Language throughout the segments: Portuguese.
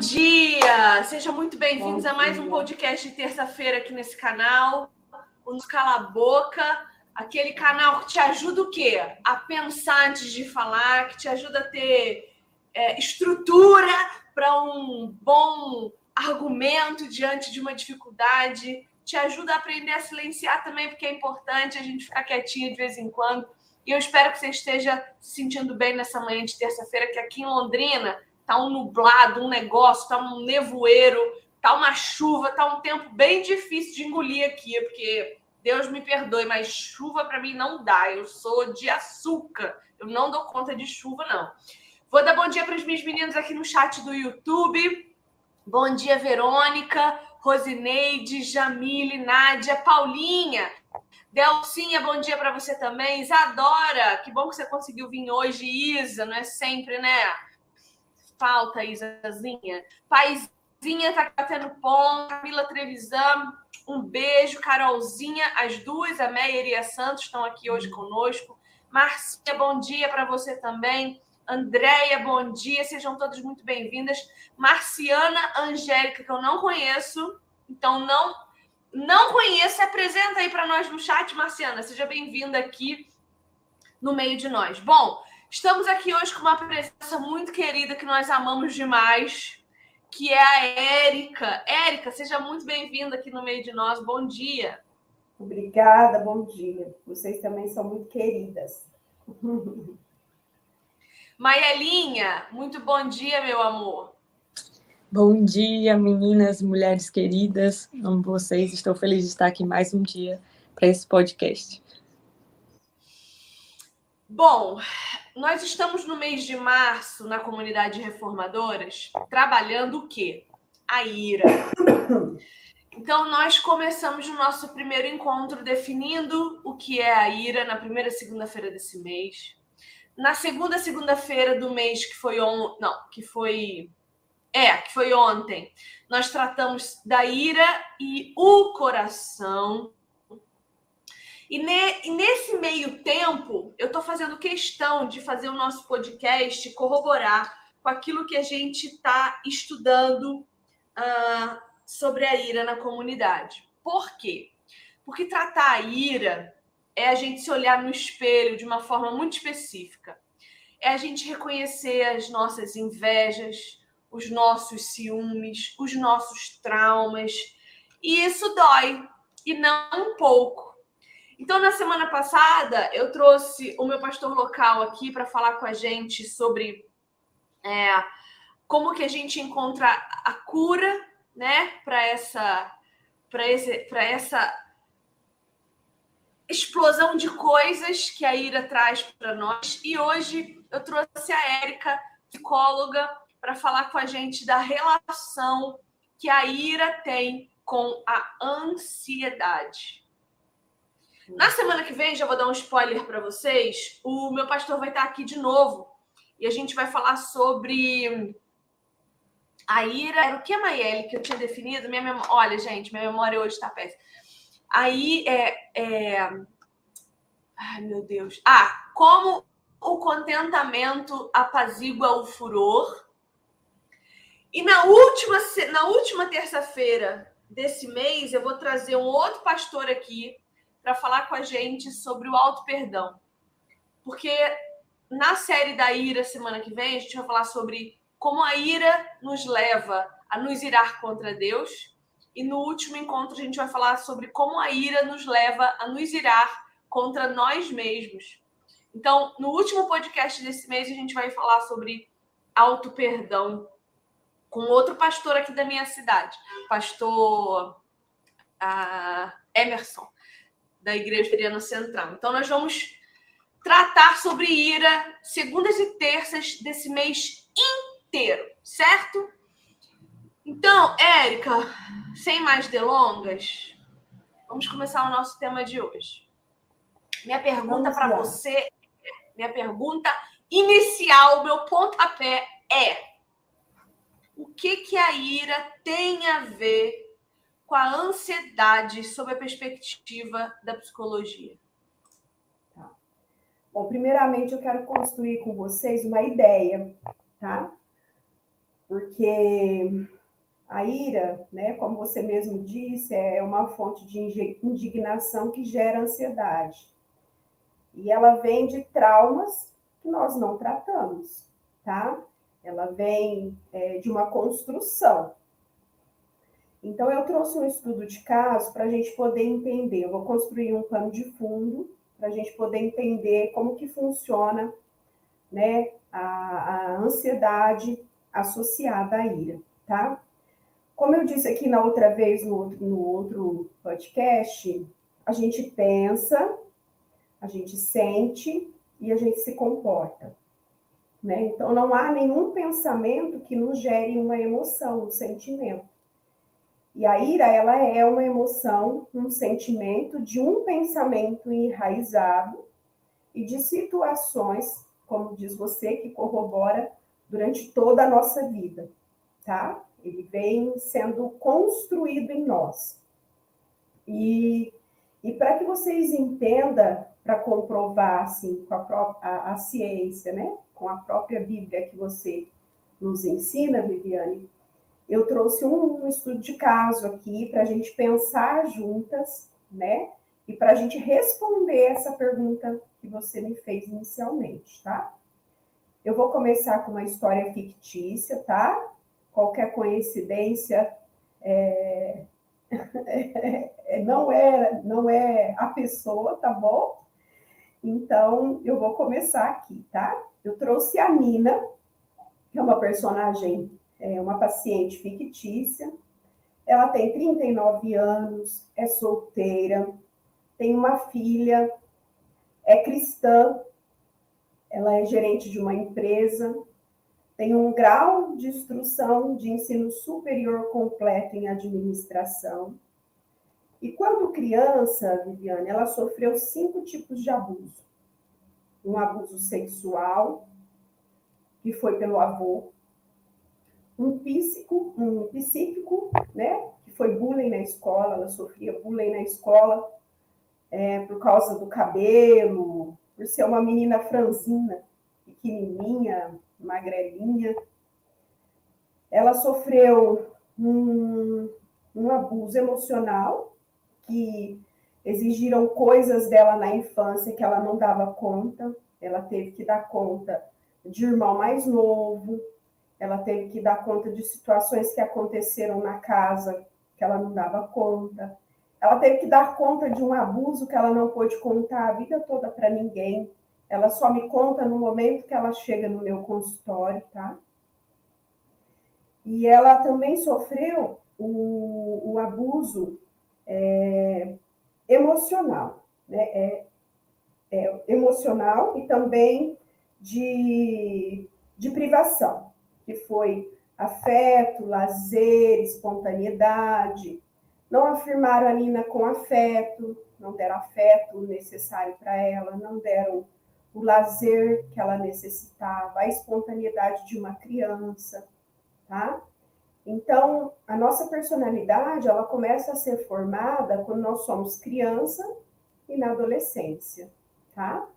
dia! Sejam muito bem-vindos a mais um podcast de terça-feira aqui nesse canal, o Nos Cala a Boca, aquele canal que te ajuda o quê? A pensar antes de falar, que te ajuda a ter é, estrutura para um bom argumento diante de uma dificuldade, te ajuda a aprender a silenciar também, porque é importante a gente ficar quietinho de vez em quando. E eu espero que você esteja se sentindo bem nessa manhã de terça-feira, que aqui em Londrina tá um nublado, um negócio, tá um nevoeiro, tá uma chuva, tá um tempo bem difícil de engolir aqui, porque Deus me perdoe, mas chuva para mim não dá. Eu sou de açúcar, eu não dou conta de chuva, não. Vou dar bom dia para os meus meninos aqui no chat do YouTube. Bom dia, Verônica, Rosineide, Jamile, Nádia, Paulinha. Delcinha, bom dia para você também. Isadora, que bom que você conseguiu vir hoje. Isa, não é sempre, né? Falta, Isazinha. Paizinha tá batendo ponto. Camila Trevisan, um beijo. Carolzinha, as duas, a Meia e a Santos, estão aqui hoje conosco. Marcia, bom dia para você também. Andréia, bom dia. Sejam todas muito bem-vindas. Marciana Angélica, que eu não conheço, então não não conheço. Se apresenta aí para nós no chat, Marciana. Seja bem-vinda aqui no meio de nós. Bom, Estamos aqui hoje com uma presença muito querida que nós amamos demais, que é a Érica. Érica, seja muito bem-vinda aqui no meio de nós. Bom dia. Obrigada, bom dia. Vocês também são muito queridas. Maelinha, muito bom dia, meu amor. Bom dia, meninas, mulheres queridas. Amo vocês. Estou feliz de estar aqui mais um dia para esse podcast. Bom, nós estamos no mês de março na comunidade reformadoras trabalhando o quê? A ira. Então, nós começamos o nosso primeiro encontro definindo o que é a ira na primeira segunda-feira desse mês. Na segunda segunda-feira do mês que foi on... não, que foi é, que foi ontem, nós tratamos da ira e o coração. E, ne, e nesse meio tempo, eu estou fazendo questão de fazer o nosso podcast corroborar com aquilo que a gente está estudando uh, sobre a ira na comunidade. Por quê? Porque tratar a ira é a gente se olhar no espelho de uma forma muito específica. É a gente reconhecer as nossas invejas, os nossos ciúmes, os nossos traumas. E isso dói, e não um pouco. Então, na semana passada, eu trouxe o meu pastor local aqui para falar com a gente sobre é, como que a gente encontra a cura, né, para essa, para essa explosão de coisas que a ira traz para nós. E hoje eu trouxe a Érica, psicóloga, para falar com a gente da relação que a ira tem com a ansiedade. Na semana que vem, já vou dar um spoiler para vocês, o meu pastor vai estar aqui de novo e a gente vai falar sobre a ira. Era o que, Maiele, que eu tinha definido? Minha mem... Olha, gente, minha memória hoje está péssima. Aí é, é. Ai, meu Deus. Ah, como o contentamento apazigua o furor. E na última, na última terça-feira desse mês, eu vou trazer um outro pastor aqui para falar com a gente sobre o auto perdão. Porque na série da ira semana que vem a gente vai falar sobre como a ira nos leva a nos irar contra Deus e no último encontro a gente vai falar sobre como a ira nos leva a nos irar contra nós mesmos. Então, no último podcast desse mês a gente vai falar sobre auto perdão com outro pastor aqui da minha cidade, pastor uh, Emerson da Igreja Veriana Central. Então, nós vamos tratar sobre ira segundas e terças desse mês inteiro, certo? Então, Érica, sem mais delongas, vamos começar o nosso tema de hoje. Minha pergunta para você, minha pergunta inicial, meu pontapé é: o que que a ira tem a ver com a ansiedade sob a perspectiva da psicologia? Tá. Bom, primeiramente eu quero construir com vocês uma ideia, tá? porque a ira, né, como você mesmo disse, é uma fonte de indignação que gera ansiedade. E ela vem de traumas que nós não tratamos, tá? Ela vem é, de uma construção. Então, eu trouxe um estudo de caso para a gente poder entender. Eu vou construir um pano de fundo para a gente poder entender como que funciona né, a, a ansiedade associada à ira, tá? Como eu disse aqui na outra vez, no outro, no outro podcast, a gente pensa, a gente sente e a gente se comporta. Né? Então, não há nenhum pensamento que nos gere uma emoção, um sentimento. E a ira, ela é uma emoção, um sentimento de um pensamento enraizado e de situações, como diz você, que corrobora durante toda a nossa vida, tá? Ele vem sendo construído em nós. E, e para que vocês entendam, para comprovar, assim, com a, própria, a, a ciência, né? Com a própria Bíblia que você nos ensina, Viviane, eu trouxe um, um estudo de caso aqui para a gente pensar juntas, né? E para a gente responder essa pergunta que você me fez inicialmente, tá? Eu vou começar com uma história fictícia, tá? Qualquer coincidência é... não é não é a pessoa, tá bom? Então eu vou começar aqui, tá? Eu trouxe a Nina, que é uma personagem é uma paciente fictícia. Ela tem 39 anos, é solteira, tem uma filha, é cristã, ela é gerente de uma empresa, tem um grau de instrução de ensino superior completo em administração. E quando criança, Viviane, ela sofreu cinco tipos de abuso. Um abuso sexual, que foi pelo avô, um psíquico, um psíquico, né, que foi bullying na escola, ela sofria bullying na escola é, por causa do cabelo, por ser uma menina franzina, pequenininha, magrelinha. Ela sofreu um, um abuso emocional que exigiram coisas dela na infância que ela não dava conta. Ela teve que dar conta de irmão mais novo, ela teve que dar conta de situações que aconteceram na casa que ela não dava conta. Ela teve que dar conta de um abuso que ela não pôde contar a vida toda para ninguém. Ela só me conta no momento que ela chega no meu consultório, tá? E ela também sofreu o, o abuso é, emocional, né? É, é, emocional e também de, de privação que foi afeto, lazer, espontaneidade. Não afirmaram a Nina com afeto, não deram afeto necessário para ela, não deram o lazer que ela necessitava, a espontaneidade de uma criança, tá? Então, a nossa personalidade, ela começa a ser formada quando nós somos criança e na adolescência, tá?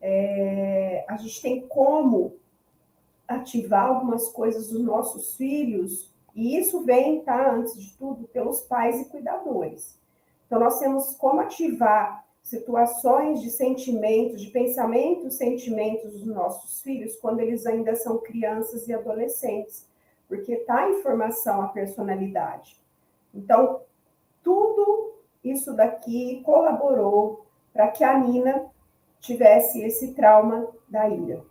É, a gente tem como ativar algumas coisas dos nossos filhos, e isso vem, tá, antes de tudo, pelos pais e cuidadores. Então, nós temos como ativar situações de sentimentos, de pensamentos, sentimentos dos nossos filhos quando eles ainda são crianças e adolescentes, porque está em formação a personalidade. Então, tudo isso daqui colaborou para que a Nina tivesse esse trauma da ira.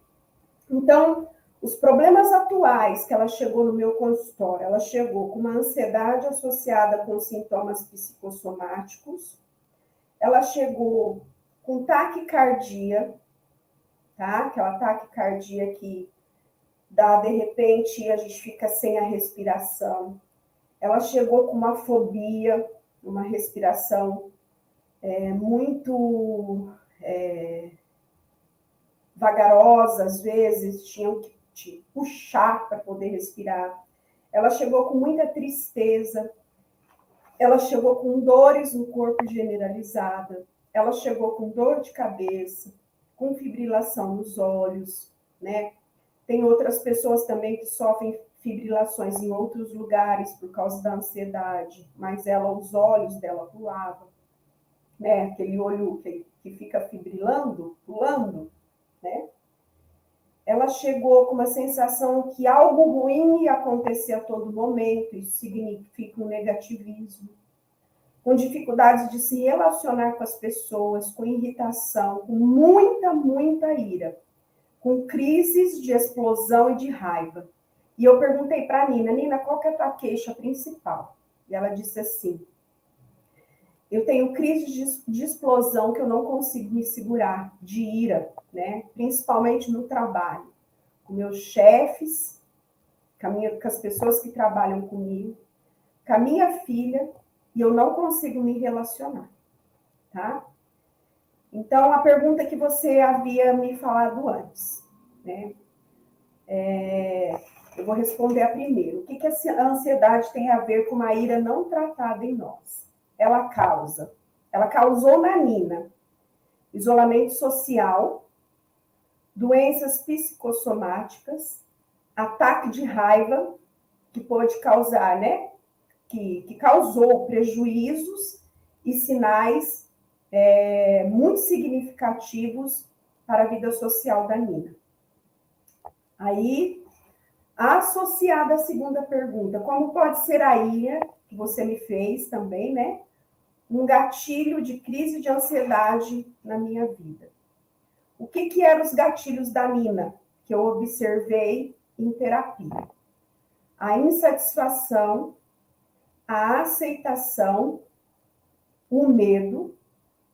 Então, os problemas atuais que ela chegou no meu consultório, ela chegou com uma ansiedade associada com sintomas psicossomáticos, ela chegou com taquicardia, tá? Aquela taquicardia que dá de repente a gente fica sem a respiração. Ela chegou com uma fobia, uma respiração é, muito é, vagarosa, às vezes, tinham que te puxar para poder respirar. Ela chegou com muita tristeza, ela chegou com dores no corpo generalizada, ela chegou com dor de cabeça, com fibrilação nos olhos, né? Tem outras pessoas também que sofrem fibrilações em outros lugares por causa da ansiedade, mas ela, os olhos dela pulavam, né? Aquele olho que, que fica fibrilando, pulando, né? Ela chegou com uma sensação que algo ruim ia acontecer a todo momento, isso significa um negativismo, com dificuldades de se relacionar com as pessoas, com irritação, com muita, muita ira, com crises de explosão e de raiva. E eu perguntei para a Nina, Nina, qual que é a tua queixa principal? E ela disse assim: eu tenho crise de, de, explosão que eu não consigo me segurar, de ira, né? Principalmente no trabalho, com meus chefes, com, minha, com as pessoas que trabalham comigo, com a minha filha, e eu não consigo me relacionar, tá? Então, a pergunta que você havia me falado antes, né? É, eu vou responder a primeiro. O que, que a ansiedade tem a ver com uma ira não tratada em nós? Ela causa, ela causou na Nina isolamento social, doenças psicossomáticas, ataque de raiva, que pode causar, né? Que, que causou prejuízos e sinais é, muito significativos para a vida social da Nina. Aí Associada à segunda pergunta, como pode ser a ira, que você me fez também, né? Um gatilho de crise de ansiedade na minha vida. O que, que eram os gatilhos da Nina, que eu observei em terapia? A insatisfação, a aceitação, o medo,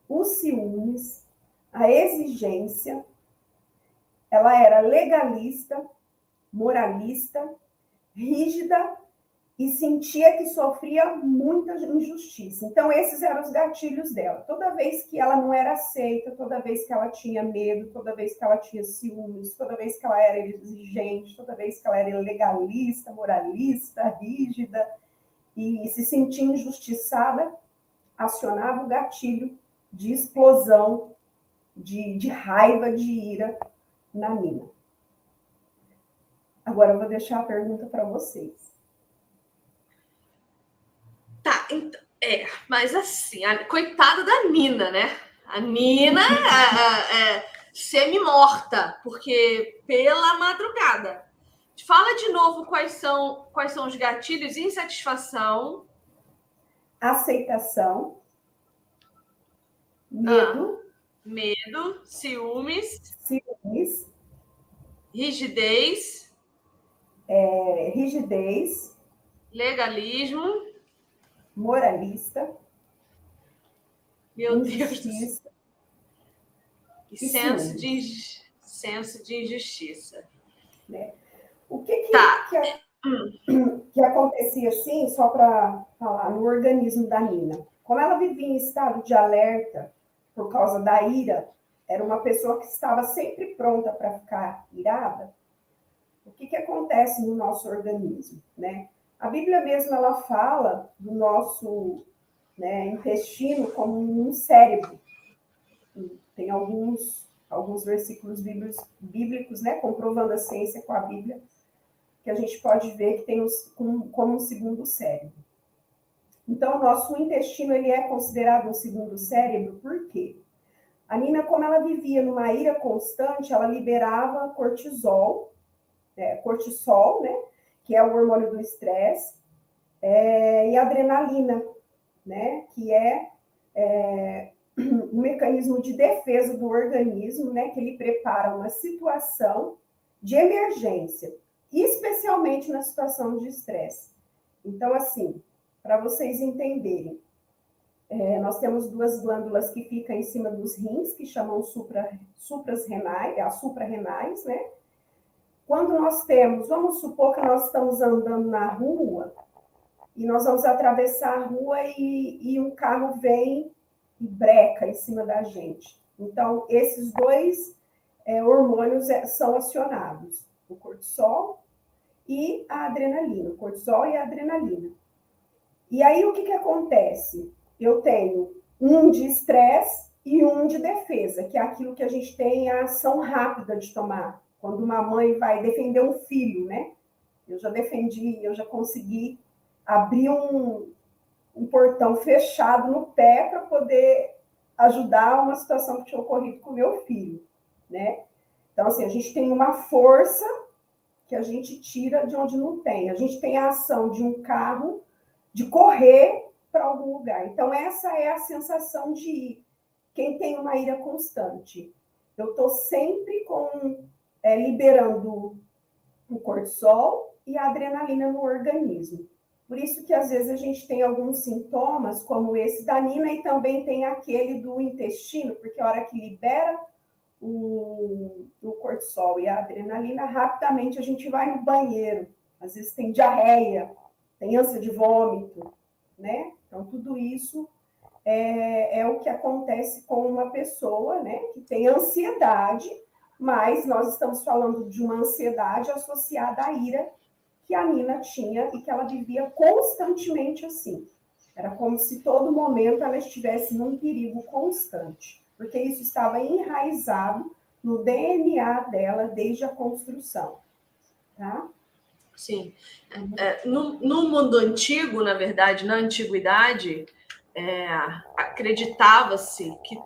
os ciúmes, a exigência. Ela era legalista, moralista, rígida e sentia que sofria muita injustiça. Então, esses eram os gatilhos dela. Toda vez que ela não era aceita, toda vez que ela tinha medo, toda vez que ela tinha ciúmes, toda vez que ela era exigente, toda vez que ela era legalista, moralista, rígida e se sentia injustiçada, acionava o gatilho de explosão, de, de raiva, de ira na mina. Agora eu vou deixar a pergunta para vocês. Tá, então, é, mas assim, a, coitada da Nina, né? A Nina é, é, é semi-morta, porque pela madrugada. Fala de novo quais são, quais são os gatilhos: insatisfação, aceitação, medo, ah, medo, ciúmes, ciúmes, rigidez, é, rigidez, legalismo, moralista, meu injustiça, Deus, e, senso de, senso de injustiça. Né? O que que, tá. que, que acontecia assim, só para falar, no organismo da Nina? Como ela vivia em estado de alerta por causa da ira, era uma pessoa que estava sempre pronta para ficar irada, o que, que acontece no nosso organismo, né? A Bíblia mesmo ela fala do nosso né, intestino como um cérebro. Tem alguns alguns versículos bíblicos, bíblicos, né, comprovando a ciência com a Bíblia, que a gente pode ver que tem os, como, um segundo cérebro. Então, o nosso intestino ele é considerado um segundo cérebro, por quê? A Nina, como ela vivia numa ira constante, ela liberava cortisol, é, cortisol, né, que é o hormônio do estresse, é, e adrenalina, né, que é, é um mecanismo de defesa do organismo, né, que ele prepara uma situação de emergência, especialmente na situação de estresse. Então, assim, para vocês entenderem, é, nós temos duas glândulas que ficam em cima dos rins, que chamam supra, supras renais, as suprarrenais, né? Quando nós temos, vamos supor que nós estamos andando na rua e nós vamos atravessar a rua e, e um carro vem e breca em cima da gente. Então, esses dois é, hormônios é, são acionados, o cortisol e a adrenalina, o cortisol e a adrenalina. E aí, o que, que acontece? Eu tenho um de estresse e um de defesa, que é aquilo que a gente tem a ação rápida de tomar quando uma mãe vai defender um filho, né? Eu já defendi, eu já consegui abrir um, um portão fechado no pé para poder ajudar uma situação que tinha ocorrido com meu filho, né? Então, assim, a gente tem uma força que a gente tira de onde não tem. A gente tem a ação de um carro de correr para algum lugar. Então, essa é a sensação de quem tem uma ira constante. Eu estou sempre com é, liberando o cortisol e a adrenalina no organismo. Por isso que às vezes a gente tem alguns sintomas, como esse da Nina, e também tem aquele do intestino, porque a hora que libera o, o cortisol e a adrenalina, rapidamente a gente vai no banheiro. Às vezes tem diarreia, tem ânsia de vômito, né? Então, tudo isso é, é, o que acontece com uma pessoa, né, que tem ansiedade, mas nós estamos falando de uma ansiedade associada à ira que a Nina tinha e que ela vivia constantemente assim. Era como se todo momento ela estivesse num perigo constante, porque isso estava enraizado no DNA dela desde a construção. Tá? Sim. É, no, no, mundo antigo, na verdade, na antiguidade, é, acreditava-se que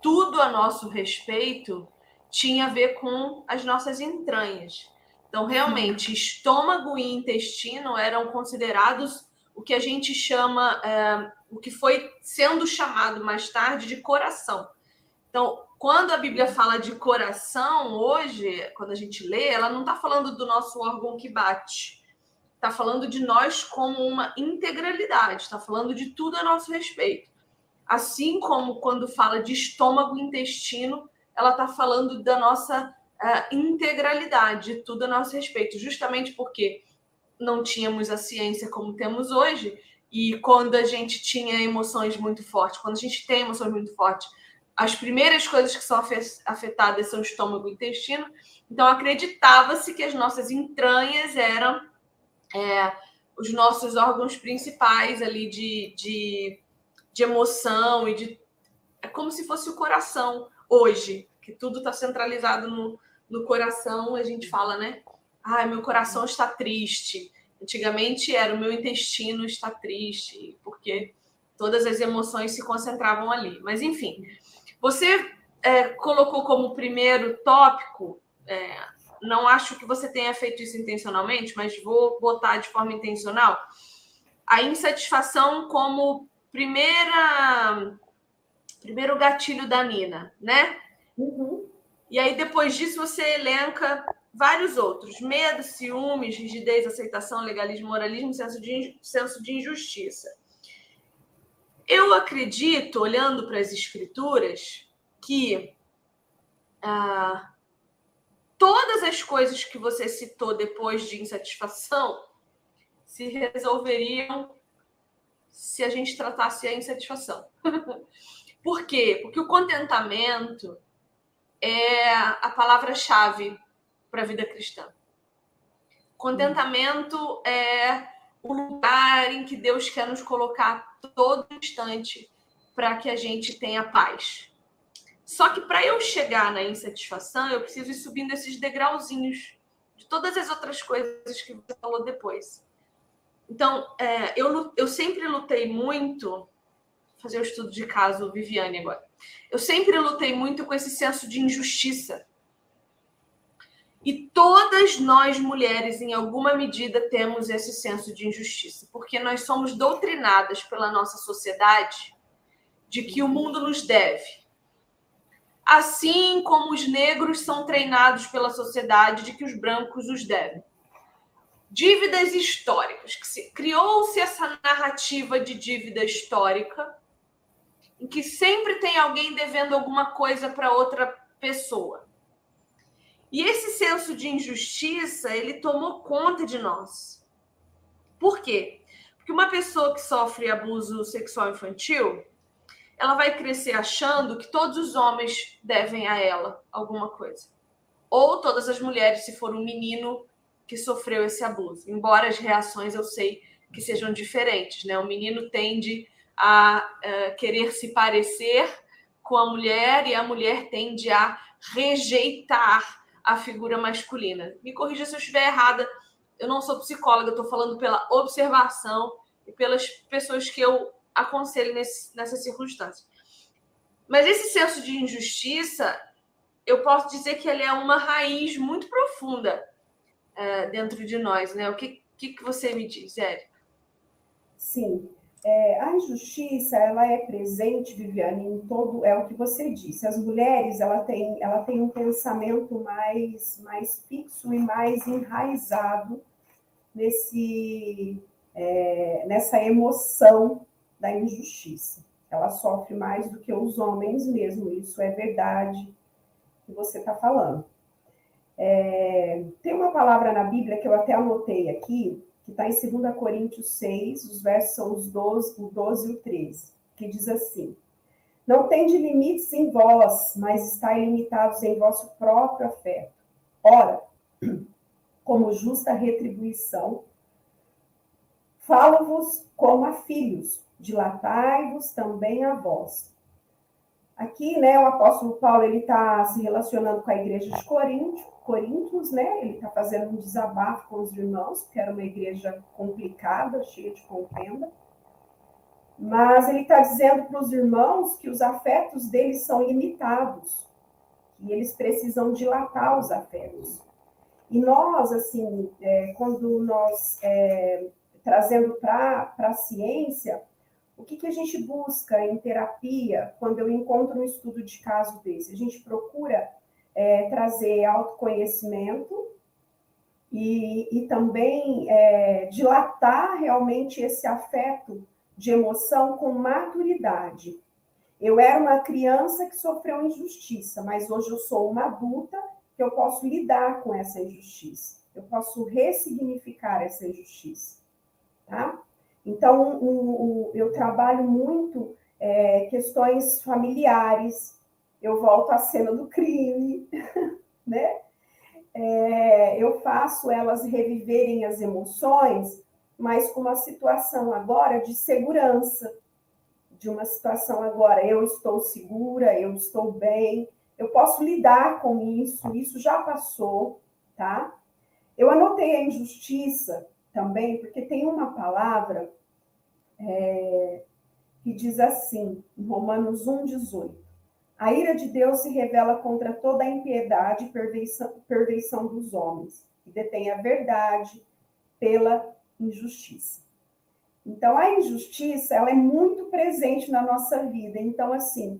tudo a nosso respeito tinha a ver com as nossas entranhas. Então, realmente, estômago e intestino eram considerados o que a gente chama, é, o que foi sendo chamado mais tarde de coração. Então, quando a Bíblia fala de coração, hoje, quando a gente lê, ela não está falando do nosso órgão que bate. Está falando de nós como uma integralidade, está falando de tudo a nosso respeito. Assim como quando fala de estômago e intestino, ela está falando da nossa uh, integralidade, tudo a nosso respeito, justamente porque não tínhamos a ciência como temos hoje, e quando a gente tinha emoções muito fortes, quando a gente tem emoções muito fortes, as primeiras coisas que são afetadas são o estômago e o intestino. Então, acreditava-se que as nossas entranhas eram é, os nossos órgãos principais ali de, de, de emoção e de. É como se fosse o coração hoje, que tudo está centralizado no, no coração, a gente fala, né? Ai, meu coração está triste. Antigamente era o meu intestino está triste, porque todas as emoções se concentravam ali. Mas, enfim, você é, colocou como primeiro tópico, é, não acho que você tenha feito isso intencionalmente, mas vou botar de forma intencional, a insatisfação como primeira primeiro gatilho da Nina, né? Uhum. E aí, depois disso, você elenca vários outros: medo, ciúmes, rigidez, aceitação, legalismo, moralismo, senso de, senso de injustiça. Eu acredito, olhando para as escrituras, que ah, todas as coisas que você citou depois de insatisfação se resolveriam se a gente tratasse a insatisfação. Por quê? Porque o contentamento é a palavra-chave para a vida cristã. Contentamento é o lugar em que Deus quer nos colocar todo instante para que a gente tenha paz. Só que para eu chegar na insatisfação, eu preciso ir subindo esses degrauzinhos de todas as outras coisas que você falou depois. Então, é, eu, eu sempre lutei muito fazer o estudo de caso Viviane agora. Eu sempre lutei muito com esse senso de injustiça. E todas nós mulheres, em alguma medida, temos esse senso de injustiça, porque nós somos doutrinadas pela nossa sociedade de que o mundo nos deve. Assim como os negros são treinados pela sociedade de que os brancos os devem. Dívidas históricas, criou-se essa narrativa de dívida histórica em que sempre tem alguém devendo alguma coisa para outra pessoa. E esse senso de injustiça, ele tomou conta de nós. Por quê? Porque uma pessoa que sofre abuso sexual infantil, ela vai crescer achando que todos os homens devem a ela alguma coisa. Ou todas as mulheres, se for um menino que sofreu esse abuso. Embora as reações eu sei que sejam diferentes, né? O menino tende a uh, querer se parecer com a mulher e a mulher tende a rejeitar a figura masculina. Me corrija se eu estiver errada, Eu não sou psicóloga, estou falando pela observação e pelas pessoas que eu aconselho nesse, nessa circunstância. Mas esse senso de injustiça, eu posso dizer que ele é uma raiz muito profunda é, dentro de nós, né? O que, que, que você me diz, Érica? Sim. É, a injustiça ela é presente, Viviane, em todo é o que você disse. As mulheres ela tem, ela tem um pensamento mais, mais fixo e mais enraizado nesse é, nessa emoção da injustiça. Ela sofre mais do que os homens mesmo. Isso é verdade que você está falando. É, tem uma palavra na Bíblia que eu até anotei aqui, que está em 2 Coríntios 6, os versos são os 12, o 12 e o 13, que diz assim: Não tende limites em vós, mas está ilimitados em vosso próprio afeto. Ora, como justa retribuição, falo-vos como a filhos, dilatai-vos também a vós. Aqui, né, o apóstolo Paulo ele está se relacionando com a igreja de Corinto, Coríntios, né? Ele está fazendo um desabafo com os irmãos, porque era uma igreja complicada, cheia de contenda. Mas ele está dizendo para os irmãos que os afetos deles são limitados, e eles precisam dilatar os afetos. E nós, assim, é, quando nós é, trazendo para a ciência, o que, que a gente busca em terapia quando eu encontro um estudo de caso desse? A gente procura é, trazer autoconhecimento e, e também é, dilatar realmente esse afeto de emoção com maturidade. Eu era uma criança que sofreu injustiça, mas hoje eu sou uma adulta que eu posso lidar com essa injustiça. Eu posso ressignificar essa injustiça, tá? Então, um, um, eu trabalho muito é, questões familiares, eu volto à cena do crime, né? É, eu faço elas reviverem as emoções, mas com uma situação agora de segurança, de uma situação agora, eu estou segura, eu estou bem, eu posso lidar com isso, isso já passou, tá? Eu anotei a injustiça também, porque tem uma palavra é, que diz assim, em Romanos 1, 18. A ira de Deus se revela contra toda a impiedade e perversão dos homens, que detém a verdade pela injustiça. Então, a injustiça, ela é muito presente na nossa vida. Então, assim,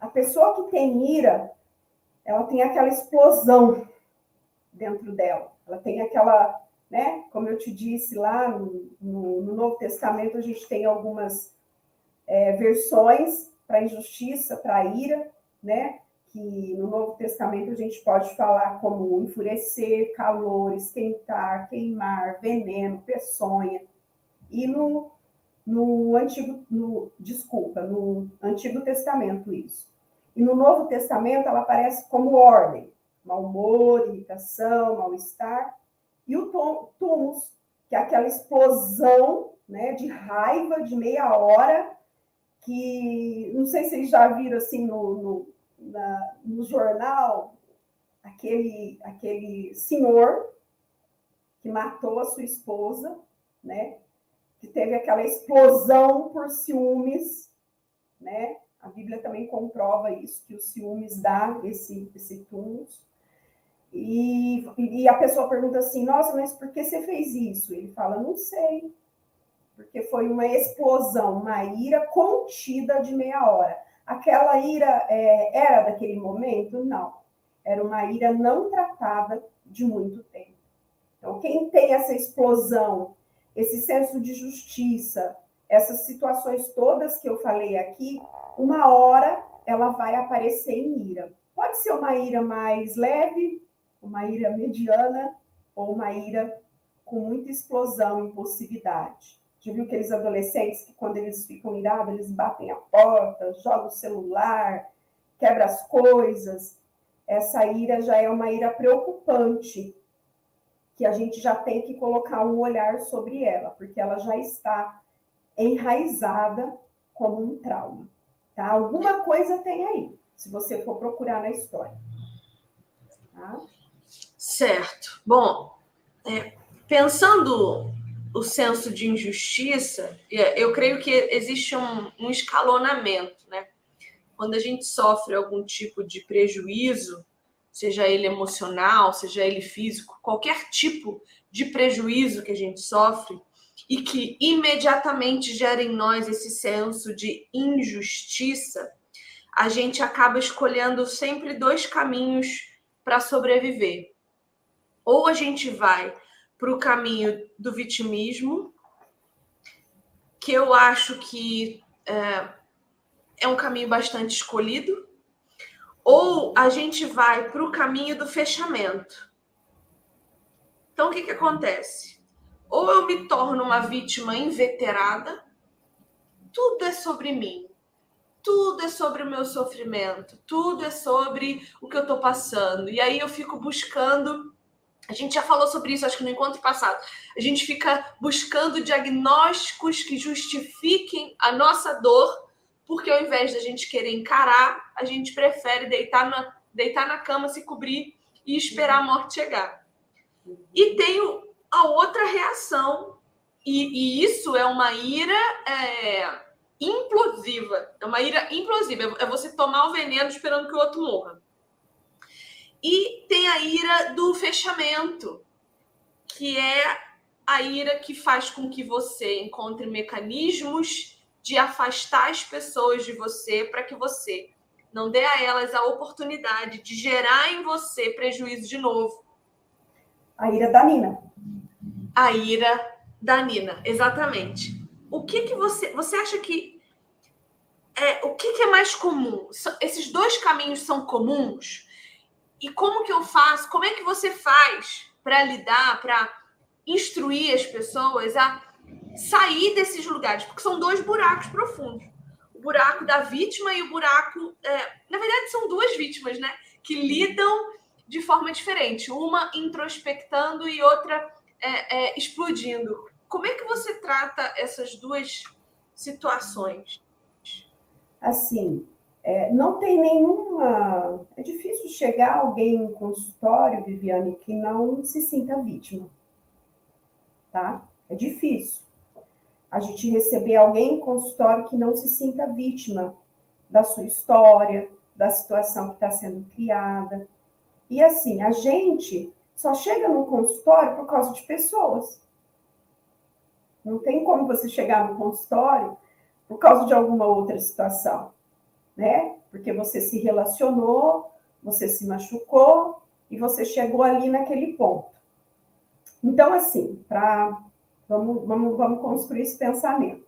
a pessoa que tem ira, ela tem aquela explosão dentro dela. Ela tem aquela, né? Como eu te disse lá no, no, no Novo Testamento, a gente tem algumas é, versões para injustiça, para ira, né? Que no Novo Testamento a gente pode falar como enfurecer, calor, esquentar, queimar, veneno, peçonha. E no, no Antigo, no, desculpa, no Antigo Testamento isso. E no Novo Testamento ela aparece como ordem, mau humor, irritação, mal-estar. E o tumos, que é aquela explosão né, de raiva de meia hora que não sei se vocês já viram assim no, no, na, no jornal aquele, aquele senhor que matou a sua esposa, né? Que teve aquela explosão por ciúmes, né? A Bíblia também comprova isso, que o ciúmes dá esse, esse tumulus. E, e a pessoa pergunta assim, nossa, mas por que você fez isso? Ele fala, não sei porque foi uma explosão, uma ira contida de meia hora. Aquela ira é, era daquele momento? Não. Era uma ira não tratada de muito tempo. Então, quem tem essa explosão, esse senso de justiça, essas situações todas que eu falei aqui, uma hora ela vai aparecer em ira. Pode ser uma ira mais leve, uma ira mediana ou uma ira com muita explosão, impulsividade. Já viu aqueles adolescentes que, quando eles ficam irados, eles batem a porta, jogam o celular, quebram as coisas? Essa ira já é uma ira preocupante, que a gente já tem que colocar um olhar sobre ela, porque ela já está enraizada como um trauma. Tá? Alguma coisa tem aí, se você for procurar na história. Tá? Certo. Bom, é, pensando o senso de injustiça, eu creio que existe um, um escalonamento, né? Quando a gente sofre algum tipo de prejuízo, seja ele emocional, seja ele físico, qualquer tipo de prejuízo que a gente sofre e que imediatamente gera em nós esse senso de injustiça, a gente acaba escolhendo sempre dois caminhos para sobreviver. Ou a gente vai para o caminho do vitimismo, que eu acho que é, é um caminho bastante escolhido, ou a gente vai para o caminho do fechamento. Então, o que, que acontece? Ou eu me torno uma vítima inveterada, tudo é sobre mim, tudo é sobre o meu sofrimento, tudo é sobre o que eu estou passando. E aí eu fico buscando a gente já falou sobre isso, acho que no encontro passado. A gente fica buscando diagnósticos que justifiquem a nossa dor, porque ao invés da gente querer encarar, a gente prefere deitar na, deitar na cama, se cobrir e esperar a morte chegar. E tem a outra reação, e, e isso é uma ira é, implosiva. É uma ira implosiva. É você tomar o veneno esperando que o outro morra. E tem a ira do fechamento, que é a ira que faz com que você encontre mecanismos de afastar as pessoas de você para que você não dê a elas a oportunidade de gerar em você prejuízo de novo. A ira da Nina. A ira da Nina, exatamente. O que que você você acha que é o que, que é mais comum? Esses dois caminhos são comuns? E como que eu faço? Como é que você faz para lidar, para instruir as pessoas a sair desses lugares? Porque são dois buracos profundos. O buraco da vítima e o buraco. É, na verdade, são duas vítimas, né? Que lidam de forma diferente. Uma introspectando e outra é, é, explodindo. Como é que você trata essas duas situações? Assim, é, não tem nenhuma. É difícil chegar alguém em consultório, Viviane, que não se sinta vítima. Tá? É difícil. A gente receber alguém em consultório que não se sinta vítima da sua história, da situação que está sendo criada. E assim, a gente só chega no consultório por causa de pessoas. Não tem como você chegar no consultório por causa de alguma outra situação né? Porque você se relacionou, você se machucou e você chegou ali naquele ponto. Então, assim, para vamos, vamos, vamos construir esse pensamento.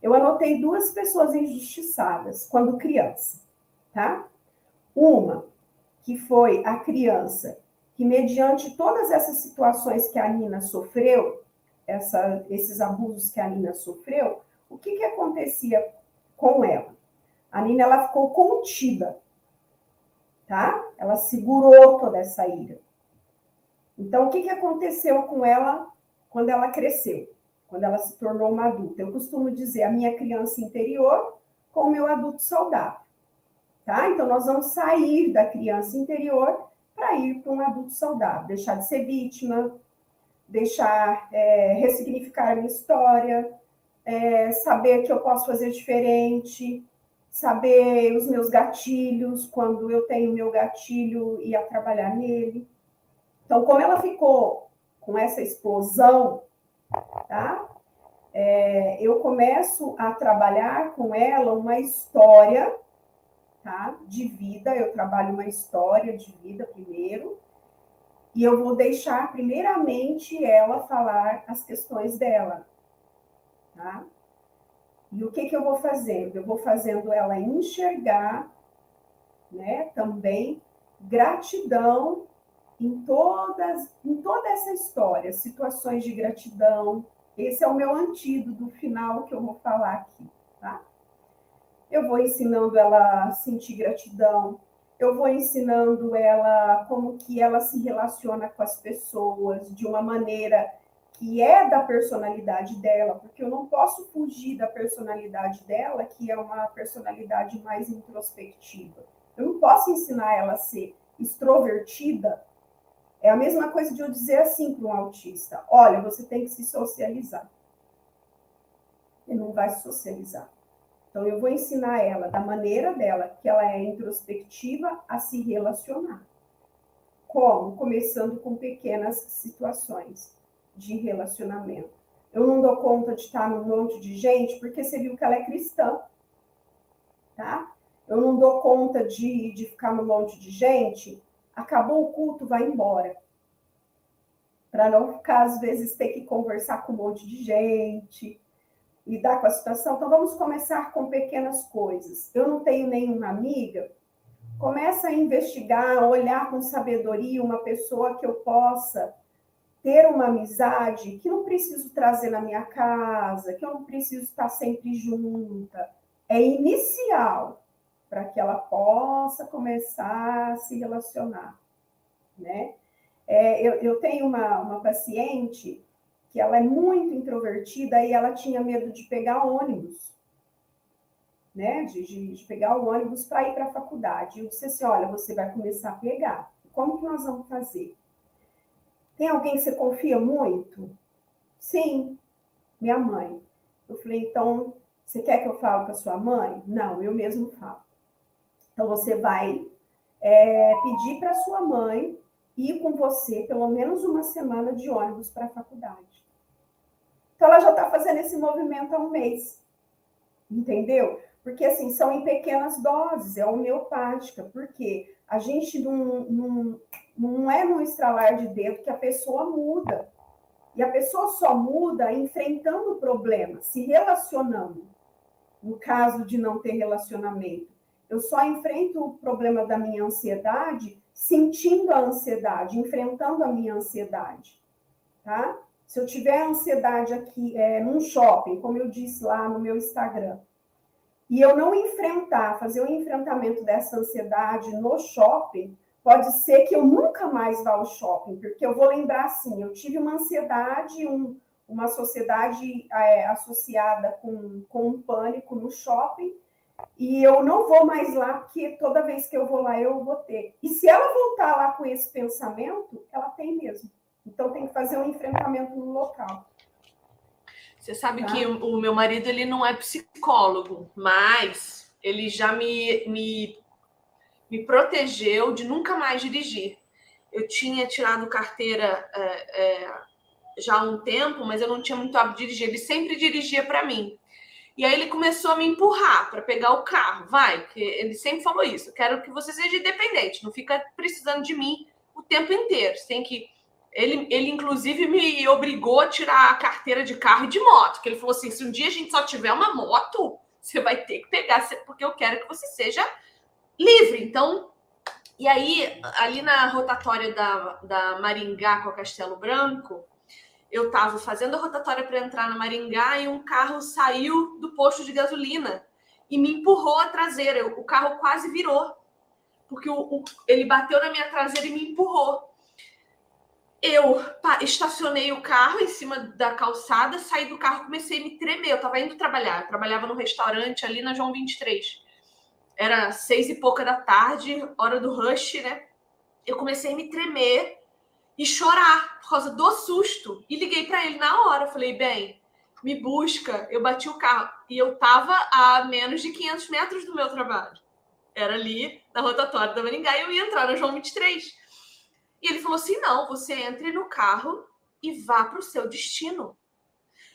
Eu anotei duas pessoas injustiçadas quando criança, tá? Uma que foi a criança que, mediante todas essas situações que a Nina sofreu, essa, esses abusos que a Nina sofreu, o que, que acontecia com ela? A Nina ela ficou contida, tá? Ela segurou toda essa ira. Então, o que, que aconteceu com ela quando ela cresceu, quando ela se tornou uma adulta? Eu costumo dizer a minha criança interior com o meu adulto saudável, tá? Então, nós vamos sair da criança interior para ir para um adulto saudável, deixar de ser vítima, deixar é, ressignificar a minha história, é, saber que eu posso fazer diferente, saber os meus gatilhos, quando eu tenho meu gatilho e a trabalhar nele. Então, como ela ficou com essa explosão, tá? É, eu começo a trabalhar com ela uma história tá? de vida. Eu trabalho uma história de vida primeiro, e eu vou deixar primeiramente ela falar as questões dela. Tá? E o que, que eu vou fazendo? Eu vou fazendo ela enxergar, né, também gratidão em todas, em toda essa história, situações de gratidão. Esse é o meu antídoto final que eu vou falar aqui, tá? Eu vou ensinando ela a sentir gratidão, eu vou ensinando ela como que ela se relaciona com as pessoas de uma maneira que é da personalidade dela, porque eu não posso fugir da personalidade dela, que é uma personalidade mais introspectiva. Eu não posso ensinar ela a ser extrovertida É a mesma coisa de eu dizer assim para um autista: olha, você tem que se socializar. Ele não vai se socializar. Então, eu vou ensinar ela, da maneira dela, que ela é introspectiva, a se relacionar. Como? Começando com pequenas situações de relacionamento. Eu não dou conta de estar num monte de gente, porque você viu que ela é cristã. Tá? Eu não dou conta de, de ficar num monte de gente. Acabou o culto, vai embora. Para não ficar, às vezes, ter que conversar com um monte de gente, lidar com a situação. Então, vamos começar com pequenas coisas. Eu não tenho nenhuma amiga. Começa a investigar, olhar com sabedoria uma pessoa que eu possa ter uma amizade que não preciso trazer na minha casa, que eu não preciso estar sempre junta. É inicial para que ela possa começar a se relacionar, né? É, eu, eu tenho uma, uma paciente que ela é muito introvertida e ela tinha medo de pegar ônibus, né? De, de, de pegar o ônibus para ir para a faculdade. Eu disse assim: olha, você vai começar a pegar. Como que nós vamos fazer? Tem alguém que você confia muito? Sim, minha mãe. Eu falei, então, você quer que eu fale com a sua mãe? Não, eu mesmo falo. Então, você vai é, pedir para sua mãe ir com você pelo menos uma semana de ônibus para a faculdade. Então, ela já está fazendo esse movimento há um mês. Entendeu? Porque, assim, são em pequenas doses, é homeopática. Porque a gente não, não, não é no estralar de dedo que a pessoa muda. E a pessoa só muda enfrentando o problema, se relacionando. No caso de não ter relacionamento. Eu só enfrento o problema da minha ansiedade sentindo a ansiedade, enfrentando a minha ansiedade, tá? Se eu tiver ansiedade aqui é, num shopping, como eu disse lá no meu Instagram, e eu não enfrentar, fazer o um enfrentamento dessa ansiedade no shopping, pode ser que eu nunca mais vá ao shopping, porque eu vou lembrar assim, eu tive uma ansiedade, um, uma sociedade é, associada com, com um pânico no shopping, e eu não vou mais lá, porque toda vez que eu vou lá, eu vou ter. E se ela voltar lá com esse pensamento, ela tem mesmo. Então tem que fazer um enfrentamento no local. Você sabe tá? que o meu marido ele não é psicólogo, mas ele já me, me, me protegeu de nunca mais dirigir. Eu tinha tirado carteira é, é, já há um tempo, mas eu não tinha muito hábito de dirigir. Ele sempre dirigia para mim. E aí ele começou a me empurrar para pegar o carro. Vai, que ele sempre falou isso. Quero que você seja independente, não fica precisando de mim o tempo inteiro. Você tem que ele, ele, inclusive, me obrigou a tirar a carteira de carro e de moto. Que ele falou assim: se um dia a gente só tiver uma moto, você vai ter que pegar, porque eu quero que você seja livre. Então, e aí, ali na rotatória da, da Maringá com a Castelo Branco, eu estava fazendo a rotatória para entrar na Maringá e um carro saiu do posto de gasolina e me empurrou a traseira. O carro quase virou, porque o, o, ele bateu na minha traseira e me empurrou. Eu estacionei o carro em cima da calçada, saí do carro, comecei a me tremer. Eu estava indo trabalhar, eu trabalhava num restaurante ali na João 23. Era seis e pouca da tarde, hora do rush, né? Eu comecei a me tremer e chorar por causa do susto. E liguei para ele na hora. Falei, bem, me busca. Eu bati o carro. E eu tava a menos de 500 metros do meu trabalho. Era ali na rotatória da Maringá e eu ia entrar na João 23. E ele falou assim: não, você entre no carro e vá para o seu destino.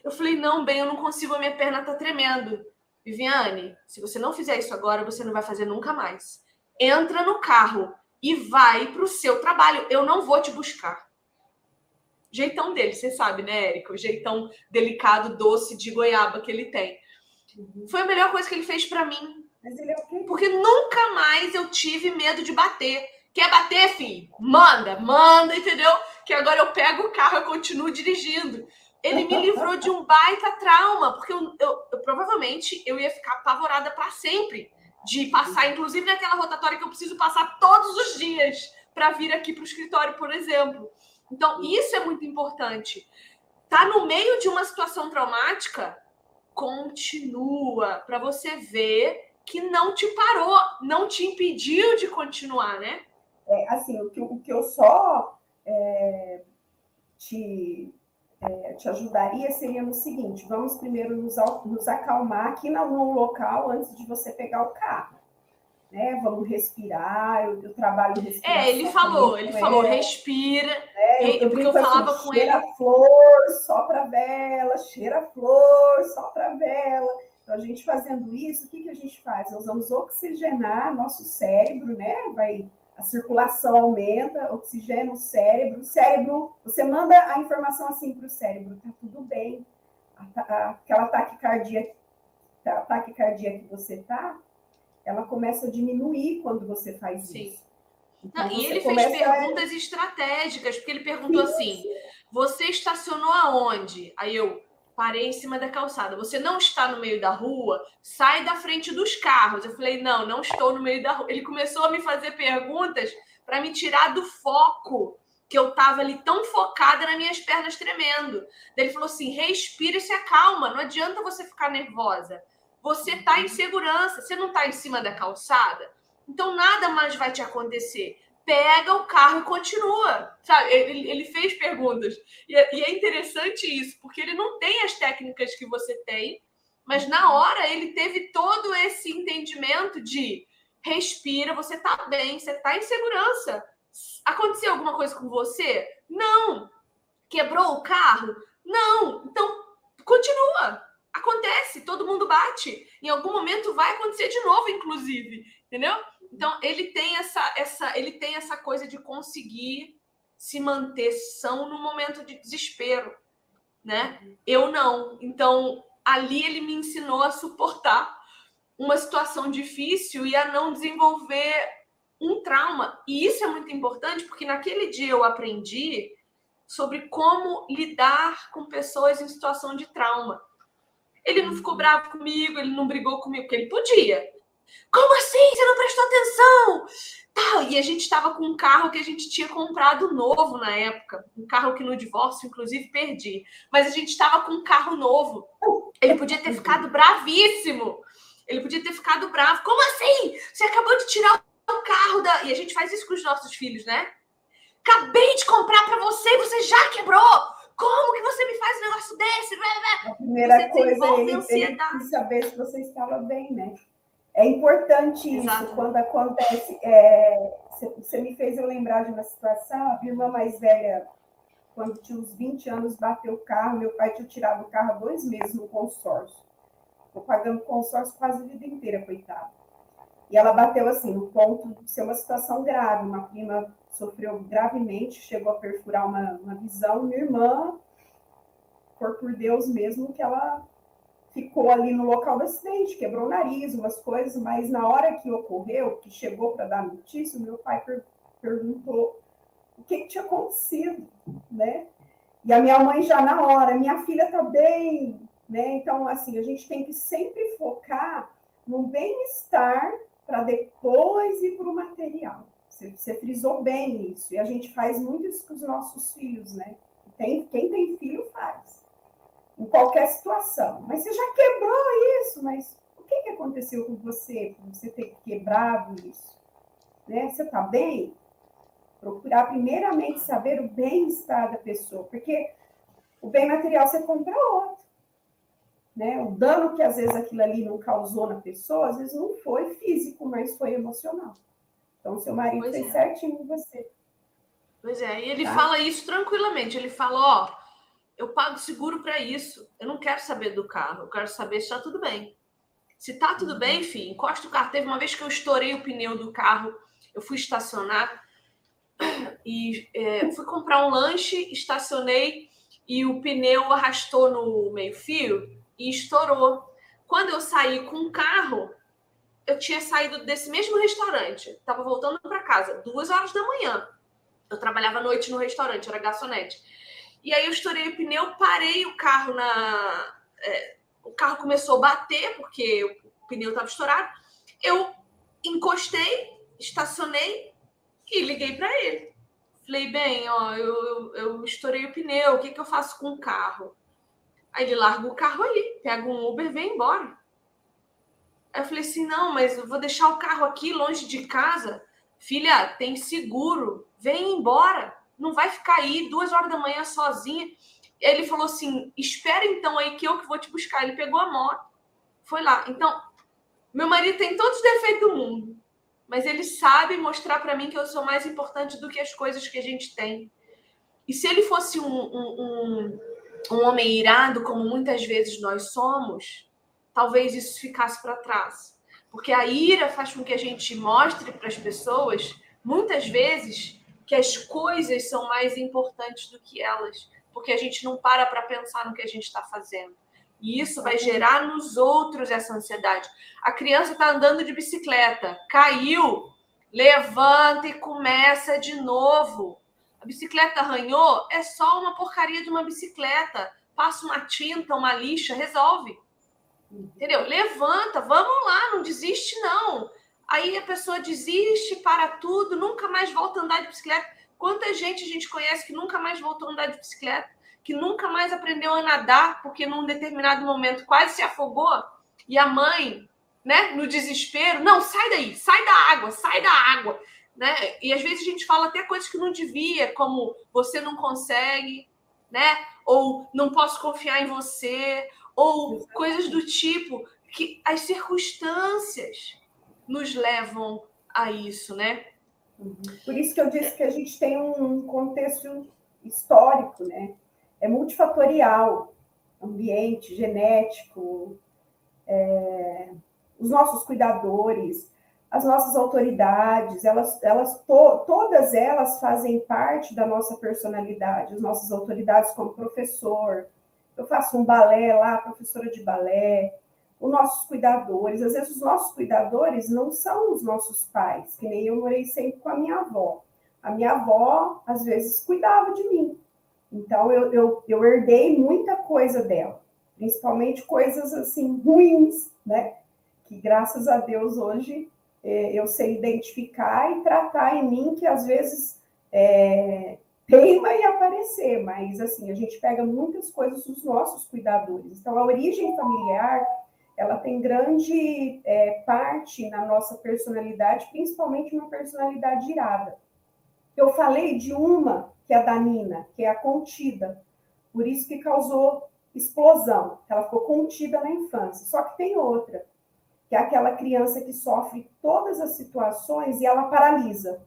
Eu falei: não, bem, eu não consigo, a minha perna tá tremendo. Viviane, se você não fizer isso agora, você não vai fazer nunca mais. Entra no carro e vai para o seu trabalho. Eu não vou te buscar. Jeitão dele, você sabe, né, Érico? O jeitão delicado, doce de goiaba que ele tem. Foi a melhor coisa que ele fez para mim. É? Porque nunca mais eu tive medo de bater. Quer bater, filho? Manda, manda, entendeu? Que agora eu pego o carro e continuo dirigindo. Ele me livrou de um baita trauma, porque eu, eu, eu provavelmente eu ia ficar apavorada para sempre de passar, inclusive naquela rotatória que eu preciso passar todos os dias para vir aqui para o escritório, por exemplo. Então, isso é muito importante. Tá no meio de uma situação traumática, continua para você ver que não te parou, não te impediu de continuar, né? É, assim, o que, o que eu só é, te, é, te ajudaria seria no seguinte: vamos primeiro nos, nos acalmar aqui no local antes de você pegar o carro. Né? Vamos respirar, eu, eu trabalho respiração. É, ele falou, ele falou, respira. É, eu, eu, porque eu falava assim, com cheira ele. flor, sopra vela, cheira flor, sopra vela. Então, a gente fazendo isso, o que, que a gente faz? Nós vamos oxigenar nosso cérebro, né? Vai a circulação aumenta, oxigena o cérebro. O cérebro, você manda a informação assim para o cérebro, tá tudo bem. aquela taquicardia, a taquicardia que você tá, ela começa a diminuir quando você faz Sim. isso. Então, Não, e ele fez perguntas a... estratégicas, porque ele perguntou Sim. assim: você estacionou aonde? Aí eu, parei em cima da calçada. Você não está no meio da rua? Sai da frente dos carros. Eu falei, não, não estou no meio da rua. Ele começou a me fazer perguntas para me tirar do foco, que eu estava ali tão focada nas minhas pernas tremendo. Ele falou assim: respira e se acalma, não adianta você ficar nervosa. Você está em segurança, você não está em cima da calçada, então nada mais vai te acontecer pega o carro e continua. Sabe? Ele, ele fez perguntas. E é, e é, interessante isso, porque ele não tem as técnicas que você tem, mas na hora ele teve todo esse entendimento de respira, você tá bem, você tá em segurança. Aconteceu alguma coisa com você? Não. Quebrou o carro? Não. Então, continua. Acontece, todo mundo bate. Em algum momento vai acontecer de novo, inclusive. Entendeu? Então, ele tem essa, essa, ele tem essa coisa de conseguir se manter são no momento de desespero, né? Eu não. Então, ali ele me ensinou a suportar uma situação difícil e a não desenvolver um trauma. E isso é muito importante porque naquele dia eu aprendi sobre como lidar com pessoas em situação de trauma. Ele não ficou bravo comigo, ele não brigou comigo, porque ele podia. Como assim? Você não prestou atenção? Tal. E a gente estava com um carro que a gente tinha comprado novo na época. Um carro que no divórcio, inclusive, perdi. Mas a gente estava com um carro novo. Ele podia ter ficado bravíssimo. Ele podia ter ficado bravo. Como assim? Você acabou de tirar o carro da. E a gente faz isso com os nossos filhos, né? Acabei de comprar para você e você já quebrou. Como que você me faz um negócio desse? A primeira você coisa é ele, ele saber se você estava bem, né? É importante isso Exato. quando acontece. É, você me fez eu lembrar de uma situação, a minha irmã mais velha, quando tinha uns 20 anos, bateu o carro, meu pai tinha tirado o carro há dois meses no consórcio. Estou pagando consórcio quase a vida inteira, coitada. E ela bateu assim, no ponto de ser uma situação grave. Uma prima sofreu gravemente, chegou a perfurar uma, uma visão. Minha irmã, por, por Deus mesmo, que ela ficou ali no local do acidente, quebrou o nariz, umas coisas, mas na hora que ocorreu, que chegou para dar notícia, meu pai per perguntou o que, que, tinha acontecido, né? E a minha mãe já na hora, minha filha tá bem, né? Então, assim, a gente tem que sempre focar no bem-estar para depois ir para o material. Você, você, frisou bem isso, e a gente faz muito isso com os nossos filhos, né? Tem, quem tem filho faz em qualquer situação. Mas você já quebrou isso, mas o que, que aconteceu com você por você ter quebrado isso? Né? Você está bem? Procurar primeiramente saber o bem-estar da pessoa, porque o bem material você compra outro. Né? O dano que às vezes aquilo ali não causou na pessoa, às vezes não foi físico, mas foi emocional. Então, seu marido pois fez é. certinho com você. Pois é, e ele tá? fala isso tranquilamente. Ele fala, ó, eu pago seguro para isso. Eu não quero saber do carro, eu quero saber se está tudo bem. Se tá tudo bem, uhum. enfim, encosta o carro. Teve uma vez que eu estourei o pneu do carro, eu fui estacionar e é, fui comprar um lanche, estacionei e o pneu arrastou no meio-fio e estourou. Quando eu saí com o carro, eu tinha saído desse mesmo restaurante, estava voltando para casa, duas horas da manhã. Eu trabalhava à noite no restaurante, era garçonete. E aí eu estourei o pneu, parei o carro na. É, o carro começou a bater, porque o pneu estava estourado. Eu encostei, estacionei e liguei para ele. Falei, bem, ó, eu, eu, eu, estourei o pneu, o que, que eu faço com o carro? Aí ele larga o carro ali, pega um Uber e vem embora. Aí eu falei assim: não, mas eu vou deixar o carro aqui longe de casa. Filha, tem seguro, vem embora. Não vai ficar aí duas horas da manhã sozinha. Ele falou assim: espera então aí que eu que vou te buscar. Ele pegou a moto, foi lá. Então, meu marido tem todos os defeitos do mundo, mas ele sabe mostrar para mim que eu sou mais importante do que as coisas que a gente tem. E se ele fosse um, um, um, um homem irado, como muitas vezes nós somos, talvez isso ficasse para trás. Porque a ira faz com que a gente mostre para as pessoas, muitas vezes, que as coisas são mais importantes do que elas, porque a gente não para para pensar no que a gente está fazendo. E isso vai gerar nos outros essa ansiedade. A criança está andando de bicicleta, caiu, levanta e começa de novo. A bicicleta arranhou, é só uma porcaria de uma bicicleta. Passa uma tinta, uma lixa, resolve. Entendeu? Levanta, vamos lá, não desiste, não. Aí a pessoa desiste, para tudo, nunca mais volta a andar de bicicleta. Quanta gente a gente conhece que nunca mais voltou a andar de bicicleta, que nunca mais aprendeu a nadar, porque num determinado momento quase se afogou, e a mãe, né, no desespero, não, sai daí, sai da água, sai da água. Né? E às vezes a gente fala até coisas que não devia, como você não consegue, né? Ou não posso confiar em você, ou coisas do tipo que as circunstâncias nos levam a isso, né? Por isso que eu disse que a gente tem um contexto histórico, né? É multifatorial, ambiente, genético, é, os nossos cuidadores, as nossas autoridades, elas, elas to, todas elas fazem parte da nossa personalidade, as nossas autoridades como professor, eu faço um balé lá, professora de balé, os nossos cuidadores. Às vezes, os nossos cuidadores não são os nossos pais, que nem eu morei sempre com a minha avó. A minha avó, às vezes, cuidava de mim. Então, eu, eu, eu herdei muita coisa dela, principalmente coisas assim ruins, né? Que graças a Deus hoje é, eu sei identificar e tratar em mim, que às vezes é, teima em aparecer, mas assim, a gente pega muitas coisas dos nossos cuidadores. Então, a origem familiar, ela tem grande é, parte na nossa personalidade, principalmente uma personalidade irada. Eu falei de uma, que é a da Nina, que é a contida, por isso que causou explosão, ela ficou contida na infância. Só que tem outra, que é aquela criança que sofre todas as situações e ela paralisa,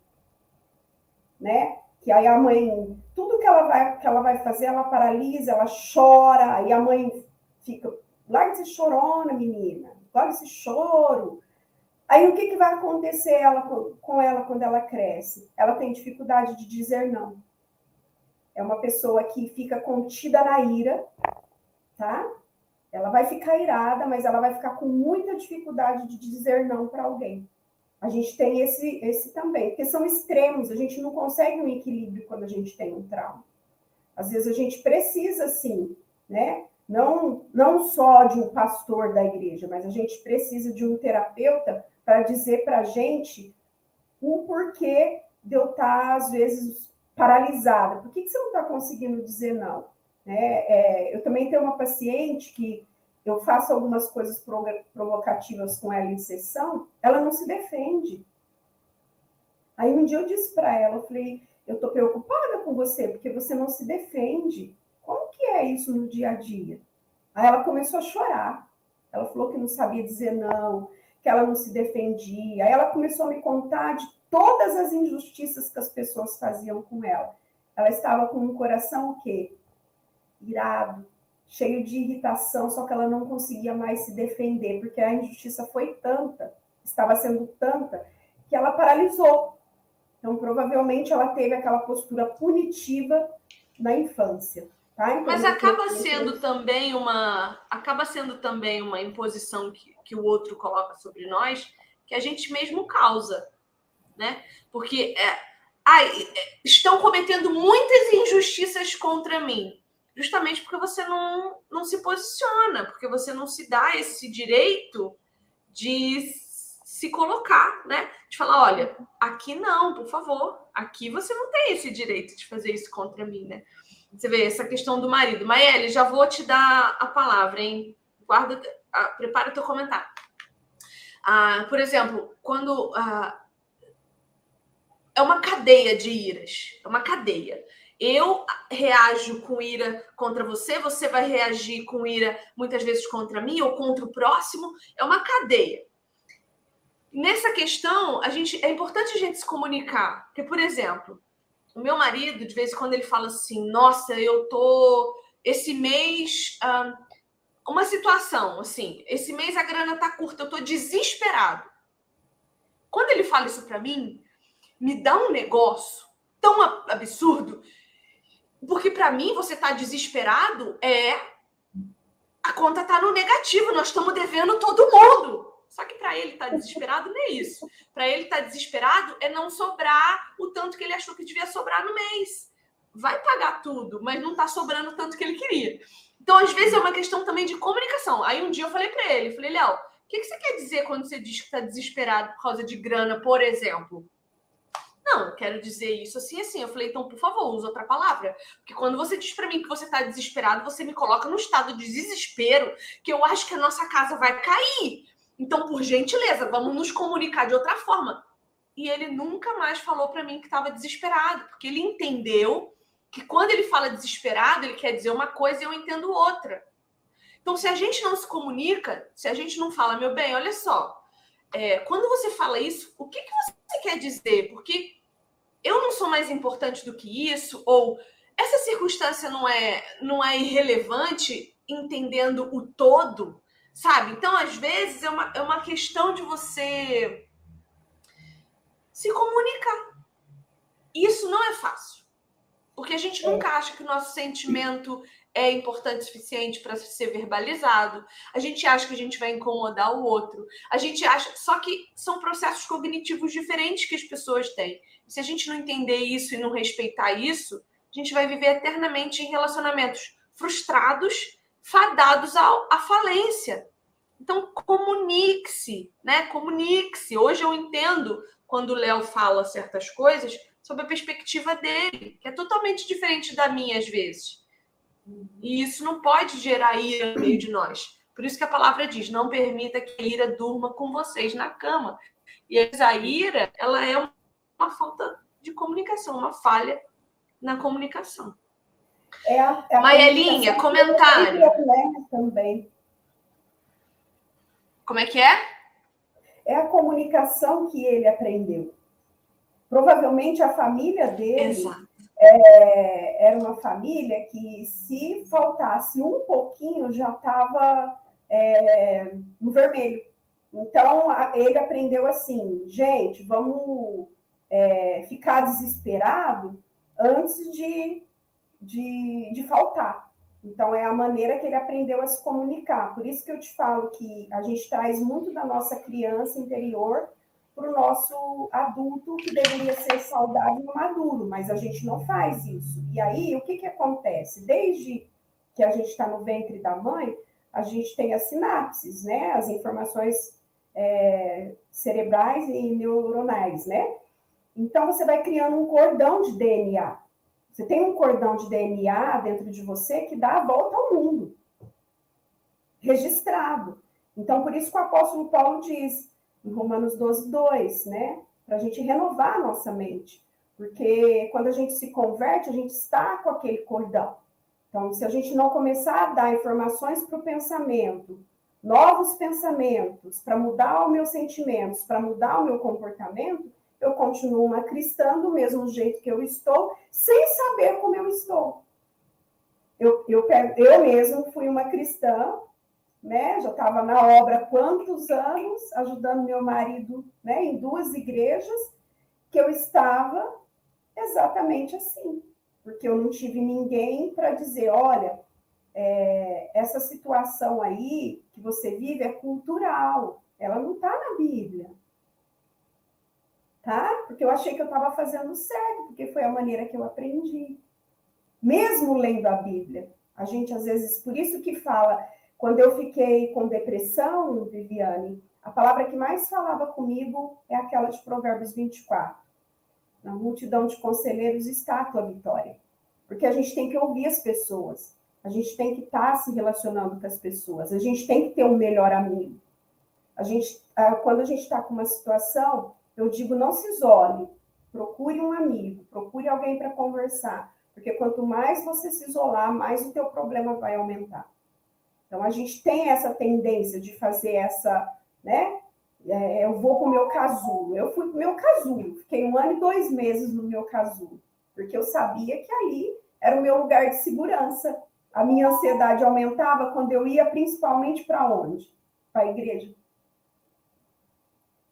né? que aí a mãe, tudo que ela vai, que ela vai fazer, ela paralisa, ela chora, aí a mãe fica, larga esse chorona, menina, larga esse choro. Aí o que, que vai acontecer ela, com ela quando ela cresce? Ela tem dificuldade de dizer não. É uma pessoa que fica contida na ira, tá? Ela vai ficar irada, mas ela vai ficar com muita dificuldade de dizer não para alguém. A gente tem esse, esse também, porque são extremos, a gente não consegue um equilíbrio quando a gente tem um trauma. Às vezes a gente precisa, sim, né? Não, não só de um pastor da igreja, mas a gente precisa de um terapeuta para dizer para a gente o porquê de eu estar, tá, às vezes, paralisada. Por que, que você não está conseguindo dizer não? Né? É, eu também tenho uma paciente que eu faço algumas coisas provocativas com ela em sessão, ela não se defende. Aí um dia eu disse para ela, eu falei, eu estou preocupada com você, porque você não se defende. Como que é isso no dia a dia? Aí ela começou a chorar. Ela falou que não sabia dizer não, que ela não se defendia. Aí ela começou a me contar de todas as injustiças que as pessoas faziam com ela. Ela estava com um coração o quê? Irado, cheio de irritação, só que ela não conseguia mais se defender, porque a injustiça foi tanta, estava sendo tanta, que ela paralisou. Então, provavelmente, ela teve aquela postura punitiva na infância. Tá? Então, Mas acaba sendo também uma acaba sendo também uma imposição que, que o outro coloca sobre nós, que a gente mesmo causa, né? Porque é, ai, é, estão cometendo muitas injustiças contra mim justamente porque você não, não se posiciona, porque você não se dá esse direito de se colocar, né? De falar, olha, aqui não, por favor, aqui você não tem esse direito de fazer isso contra mim, né? Você vê essa questão do marido. Maeli, já vou te dar a palavra, hein? Guarda, ah, prepara o teu comentário. Ah, por exemplo, quando ah, é uma cadeia de iras, é uma cadeia. Eu reajo com ira contra você, você vai reagir com ira muitas vezes contra mim ou contra o próximo. É uma cadeia. Nessa questão, a gente é importante a gente se comunicar. Porque, por exemplo, o meu marido, de vez em quando, ele fala assim: Nossa, eu tô. Esse mês. uma situação, assim, esse mês a grana tá curta, eu tô desesperado. Quando ele fala isso para mim, me dá um negócio tão absurdo porque para mim, você tá desesperado é a conta tá no negativo, nós estamos devendo todo mundo. Só que para ele tá desesperado não é isso. Para ele tá desesperado é não sobrar o tanto que ele achou que devia sobrar no mês. Vai pagar tudo, mas não tá sobrando o tanto que ele queria. Então, às vezes é uma questão também de comunicação. Aí um dia eu falei para ele, falei: "Léo, o que, que você quer dizer quando você diz que está desesperado por causa de grana, por exemplo?" Não, quero dizer isso assim, assim. Eu falei, então, por favor, use outra palavra. Porque quando você diz para mim que você está desesperado, você me coloca no estado de desespero, que eu acho que a nossa casa vai cair. Então, por gentileza, vamos nos comunicar de outra forma. E ele nunca mais falou para mim que estava desesperado, porque ele entendeu que quando ele fala desesperado, ele quer dizer uma coisa e eu entendo outra. Então, se a gente não se comunica, se a gente não fala, meu bem, olha só, é, quando você fala isso, o que, que você quer dizer? Porque eu não sou mais importante do que isso, ou essa circunstância não é, não é irrelevante, entendendo o todo, sabe? Então, às vezes, é uma, é uma questão de você se comunicar. Isso não é fácil. Porque a gente nunca acha que o nosso sentimento é importante o suficiente para ser verbalizado. A gente acha que a gente vai incomodar o outro. A gente acha. Só que são processos cognitivos diferentes que as pessoas têm. Se a gente não entender isso e não respeitar isso, a gente vai viver eternamente em relacionamentos frustrados, fadados à falência. Então, comunique-se, né? Comunique-se. Hoje eu entendo quando o Léo fala certas coisas sob a perspectiva dele, que é totalmente diferente da minha às vezes. E isso não pode gerar ira no meio de nós. Por isso que a palavra diz: não permita que a ira durma com vocês na cama. E a ira, ela é uma falta de comunicação, uma falha na comunicação. É a, é a Maelinha, comentário. Também. Como é que é? É a comunicação que ele aprendeu. Provavelmente a família dele é, era uma família que, se faltasse um pouquinho, já estava é, no vermelho. Então, ele aprendeu assim: gente, vamos é, ficar desesperado antes de, de, de faltar. Então, é a maneira que ele aprendeu a se comunicar. Por isso que eu te falo que a gente traz muito da nossa criança interior para o nosso adulto que deveria ser saudável e maduro, mas a gente não faz isso. E aí, o que, que acontece? Desde que a gente está no ventre da mãe, a gente tem as sinapses, né? As informações é, cerebrais e neuronais, né? Então, você vai criando um cordão de DNA. Você tem um cordão de DNA dentro de você que dá a volta ao mundo, registrado. Então, por isso que o apóstolo Paulo diz: em Romanos 12, 2, né? Para a gente renovar a nossa mente. Porque quando a gente se converte, a gente está com aquele cordão. Então, se a gente não começar a dar informações para o pensamento, novos pensamentos, para mudar os meus sentimentos, para mudar o meu comportamento, eu continuo uma cristã do mesmo jeito que eu estou, sem saber como eu estou. Eu, eu, eu mesmo fui uma cristã né? Já estava na obra há quantos anos, ajudando meu marido né, em duas igrejas, que eu estava exatamente assim, porque eu não tive ninguém para dizer, olha, é, essa situação aí que você vive é cultural, ela não está na Bíblia. Tá? Porque eu achei que eu estava fazendo certo, porque foi a maneira que eu aprendi. Mesmo lendo a Bíblia, a gente às vezes, por isso que fala, quando eu fiquei com depressão, Viviane, a palavra que mais falava comigo é aquela de Provérbios 24. Na multidão de conselheiros está a tua vitória. Porque a gente tem que ouvir as pessoas, a gente tem que estar tá se relacionando com as pessoas, a gente tem que ter um melhor amigo. A gente, ah, quando a gente está com uma situação, eu digo não se isole, procure um amigo, procure alguém para conversar, porque quanto mais você se isolar, mais o teu problema vai aumentar. Então a gente tem essa tendência de fazer essa, né? É, eu vou para o meu casulo. Eu fui para o meu casulo, fiquei um ano e dois meses no meu casulo, porque eu sabia que ali era o meu lugar de segurança. A minha ansiedade aumentava quando eu ia principalmente para onde? Para a igreja.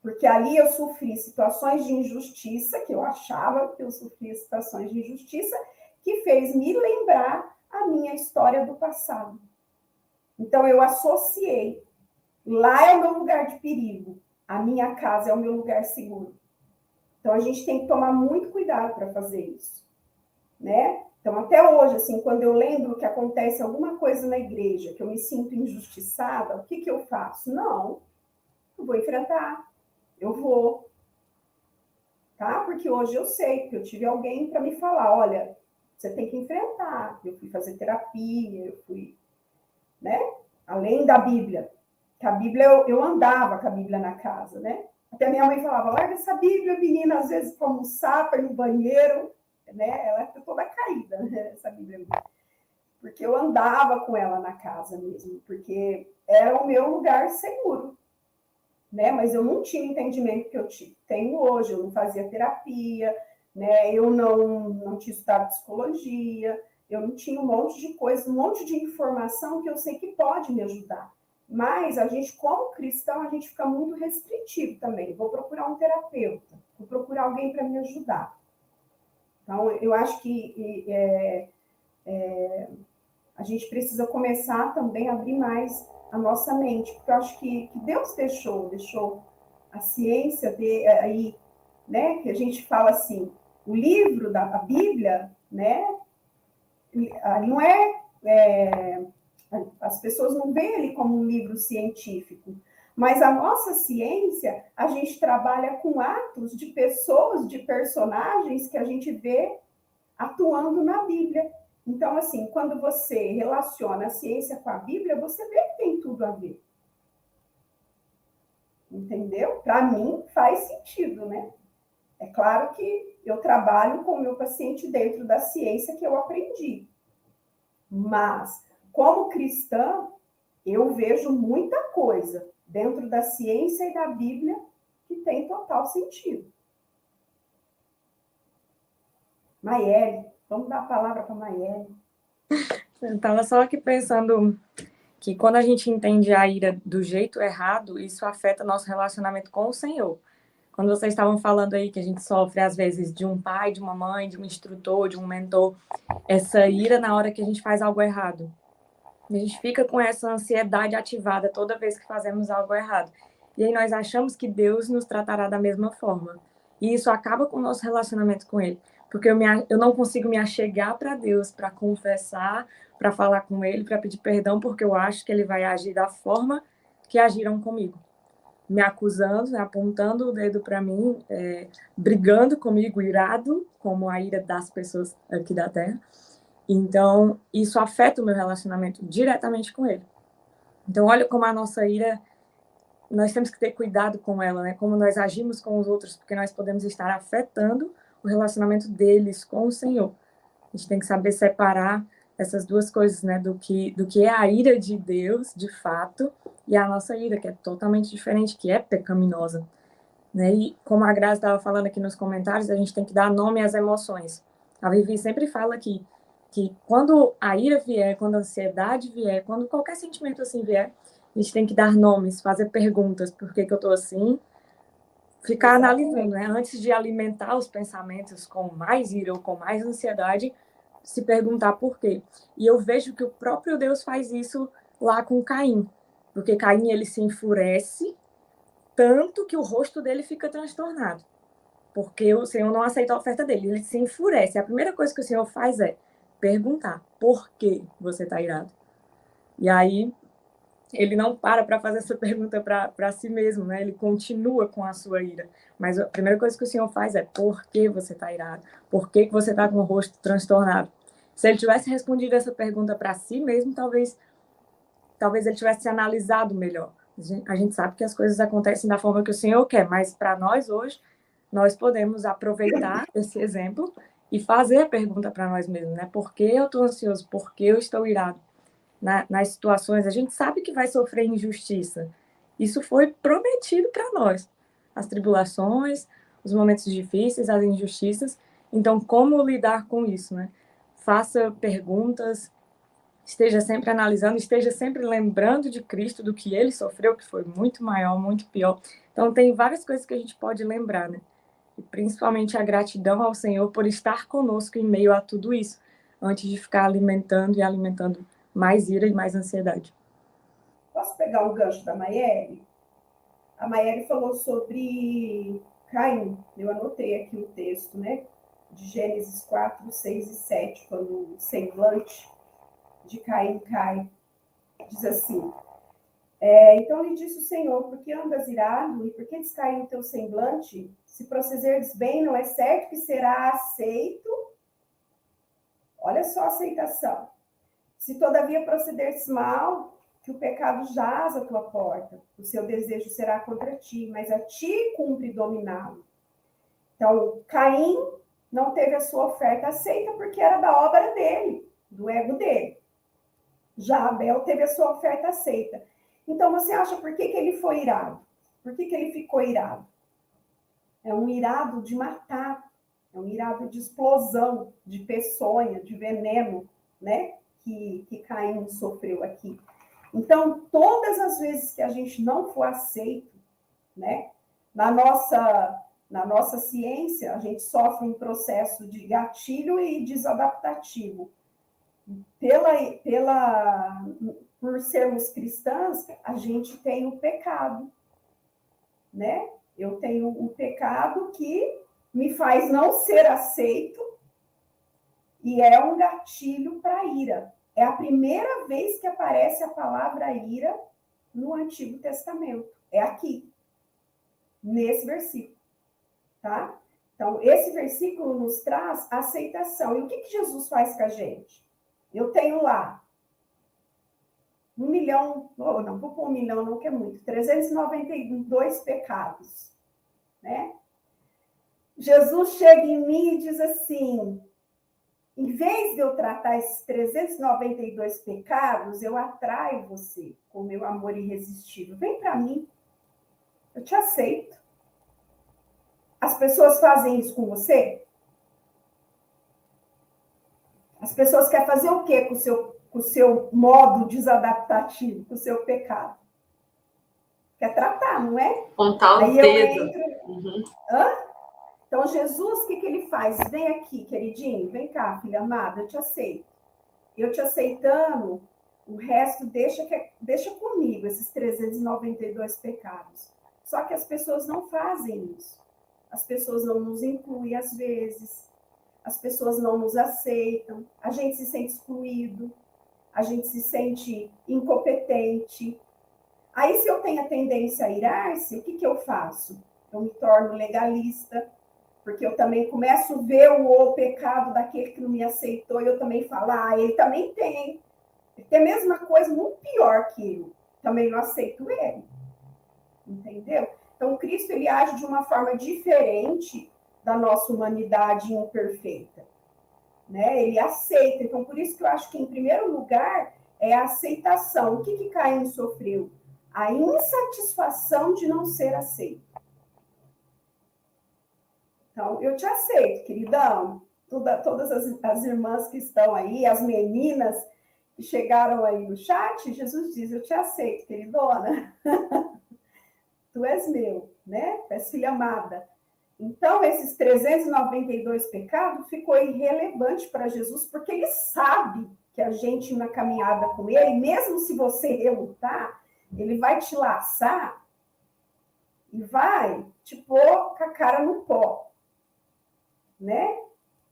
Porque ali eu sofri situações de injustiça, que eu achava que eu sofria situações de injustiça, que fez me lembrar a minha história do passado. Então eu associei. Lá é o meu lugar de perigo, a minha casa é o meu lugar seguro. Então a gente tem que tomar muito cuidado para fazer isso, né? Então até hoje, assim, quando eu lembro que acontece alguma coisa na igreja, que eu me sinto injustiçada, o que que eu faço? Não, eu vou enfrentar, eu vou, tá? Porque hoje eu sei que eu tive alguém para me falar, olha, você tem que enfrentar. Eu fui fazer terapia, eu fui, né? Além da Bíblia, que a Bíblia eu, eu andava com a Bíblia na casa, né? Até minha mãe falava, larga essa Bíblia, menina, às vezes para almoçar, para ir no banheiro, né? Ela é toda caída, né? essa Bíblia. Porque eu andava com ela na casa mesmo, porque era o meu lugar seguro, né? Mas eu não tinha entendimento que eu tenho hoje, eu não fazia terapia, né? Eu não, não tinha estudado psicologia, eu não tinha um monte de coisa, um monte de informação que eu sei que pode me ajudar. Mas a gente, como cristão, a gente fica muito restritivo também. Vou procurar um terapeuta, vou procurar alguém para me ajudar. Então, eu acho que é, é, a gente precisa começar também a abrir mais a nossa mente, porque eu acho que, que Deus deixou, deixou a ciência de, aí, né? Que a gente fala assim, o livro da Bíblia, né? Não é, é as pessoas não veem ele como um livro científico, mas a nossa ciência, a gente trabalha com atos de pessoas, de personagens que a gente vê atuando na Bíblia. Então, assim, quando você relaciona a ciência com a Bíblia, você vê que tem tudo a ver. Entendeu? Para mim, faz sentido, né? É claro que eu trabalho com o meu paciente dentro da ciência que eu aprendi. Mas, como cristã, eu vejo muita coisa dentro da ciência e da Bíblia que tem total sentido. Maiele, vamos dar a palavra para Maiele. Eu estava só aqui pensando que quando a gente entende a ira do jeito errado, isso afeta nosso relacionamento com o Senhor. Quando vocês estavam falando aí que a gente sofre, às vezes, de um pai, de uma mãe, de um instrutor, de um mentor, essa ira na hora que a gente faz algo errado. A gente fica com essa ansiedade ativada toda vez que fazemos algo errado. E aí nós achamos que Deus nos tratará da mesma forma. E isso acaba com o nosso relacionamento com Ele. Porque eu, me, eu não consigo me achegar para Deus para confessar, para falar com Ele, para pedir perdão, porque eu acho que Ele vai agir da forma que agiram comigo. Me acusando, né, apontando o dedo para mim, é, brigando comigo, irado, como a ira das pessoas aqui da Terra. Então, isso afeta o meu relacionamento diretamente com ele. Então, olha como a nossa ira, nós temos que ter cuidado com ela, né? Como nós agimos com os outros, porque nós podemos estar afetando o relacionamento deles com o Senhor. A gente tem que saber separar essas duas coisas, né? Do que, do que é a ira de Deus, de fato, e a nossa ira, que é totalmente diferente, que é pecaminosa. Né? E como a Graça estava falando aqui nos comentários, a gente tem que dar nome às emoções. A Vivi sempre fala que que quando a ira vier, quando a ansiedade vier, quando qualquer sentimento assim vier, a gente tem que dar nomes, fazer perguntas, por que, que eu estou assim, ficar analisando, né? Antes de alimentar os pensamentos com mais ira ou com mais ansiedade, se perguntar por quê. E eu vejo que o próprio Deus faz isso lá com Caim, porque Caim ele se enfurece tanto que o rosto dele fica transtornado, porque o Senhor não aceita a oferta dele, ele se enfurece. A primeira coisa que o Senhor faz é perguntar por que você está irado. E aí ele não para para fazer essa pergunta para si mesmo, né? Ele continua com a sua ira. Mas a primeira coisa que o Senhor faz é por que você está irado? Por que, que você está com o rosto transtornado? Se ele tivesse respondido essa pergunta para si mesmo, talvez talvez ele tivesse se analisado melhor. A gente sabe que as coisas acontecem da forma que o Senhor quer, mas para nós hoje, nós podemos aproveitar esse exemplo e fazer a pergunta para nós mesmos, né? Por que eu estou ansioso? Por que eu estou irado? Na, nas situações, a gente sabe que vai sofrer injustiça. Isso foi prometido para nós. As tribulações, os momentos difíceis, as injustiças. Então, como lidar com isso, né? Faça perguntas, esteja sempre analisando, esteja sempre lembrando de Cristo, do que ele sofreu, que foi muito maior, muito pior. Então, tem várias coisas que a gente pode lembrar, né? E principalmente a gratidão ao Senhor por estar conosco em meio a tudo isso, antes de ficar alimentando e alimentando mais ira e mais ansiedade. Posso pegar um gancho da Maiele? A Maiele falou sobre Caim. Eu anotei aqui o texto, né? De Gênesis 4, 6 e 7, quando o semblante de Caim cai. Diz assim: é, então lhe disse o Senhor: Por que andas irado e por que descai o teu semblante? Se procederes bem, não é certo que será aceito. Olha só a aceitação. Se todavia procederes mal, que o pecado jaz à tua porta, o seu desejo será contra ti, mas a ti cumpre dominá-lo. Então, Caim não teve a sua oferta aceita porque era da obra dele, do ego dele. Já Abel teve a sua oferta aceita. Então, você acha por que, que ele foi irado? Por que, que ele ficou irado? É um irado de matar, é um irado de explosão, de peçonha, de veneno, né? Que, que Caim sofreu aqui. Então, todas as vezes que a gente não for aceito, né? Na nossa, na nossa ciência, a gente sofre um processo de gatilho e desadaptativo. Pela, pela, por sermos cristãs, a gente tem o pecado, né? Eu tenho o pecado que me faz não ser aceito e é um gatilho para ira. É a primeira vez que aparece a palavra ira no Antigo Testamento. É aqui, nesse versículo, tá? Então, esse versículo nos traz aceitação. E o que, que Jesus faz com a gente? Eu tenho lá um milhão, não vou pôr um milhão, não que é muito, 392 pecados, né? Jesus chega em mim e diz assim: em vez de eu tratar esses 392 pecados, eu atraio você com meu amor irresistível. Vem para mim, eu te aceito. As pessoas fazem isso com você? As pessoas querem fazer o quê com o seu o seu modo desadaptativo, com o seu pecado. Quer tratar, não é? Contar o dedo. Entro... Uhum. Hã? Então, Jesus, o que, que ele faz? Vem aqui, queridinho, vem cá, filha amada, eu te aceito. Eu te aceitando, o resto deixa, deixa comigo, esses 392 pecados. Só que as pessoas não fazem isso. As pessoas não nos incluem às vezes. As pessoas não nos aceitam. A gente se sente excluído a gente se sente incompetente. Aí, se eu tenho a tendência a irar-se, o que, que eu faço? Eu me torno legalista, porque eu também começo a ver o, o pecado daquele que não me aceitou, e eu também falo, ah, ele também tem. Ele tem a mesma coisa, muito pior que eu. Também não aceito ele. Entendeu? Então, Cristo ele age de uma forma diferente da nossa humanidade imperfeita né? Ele aceita. Então, por isso que eu acho que, em primeiro lugar, é a aceitação. O que, que Caim sofreu? A insatisfação de não ser aceito. Então, eu te aceito, queridão. Toda, todas as, as irmãs que estão aí, as meninas que chegaram aí no chat, Jesus diz: Eu te aceito, queridona. tu és meu, né? Tu és filha amada. Então, esses 392 pecados ficou irrelevante para Jesus, porque ele sabe que a gente, na caminhada com ele, mesmo se você relutar, ele vai te laçar e vai te pôr com a cara no pó. Né?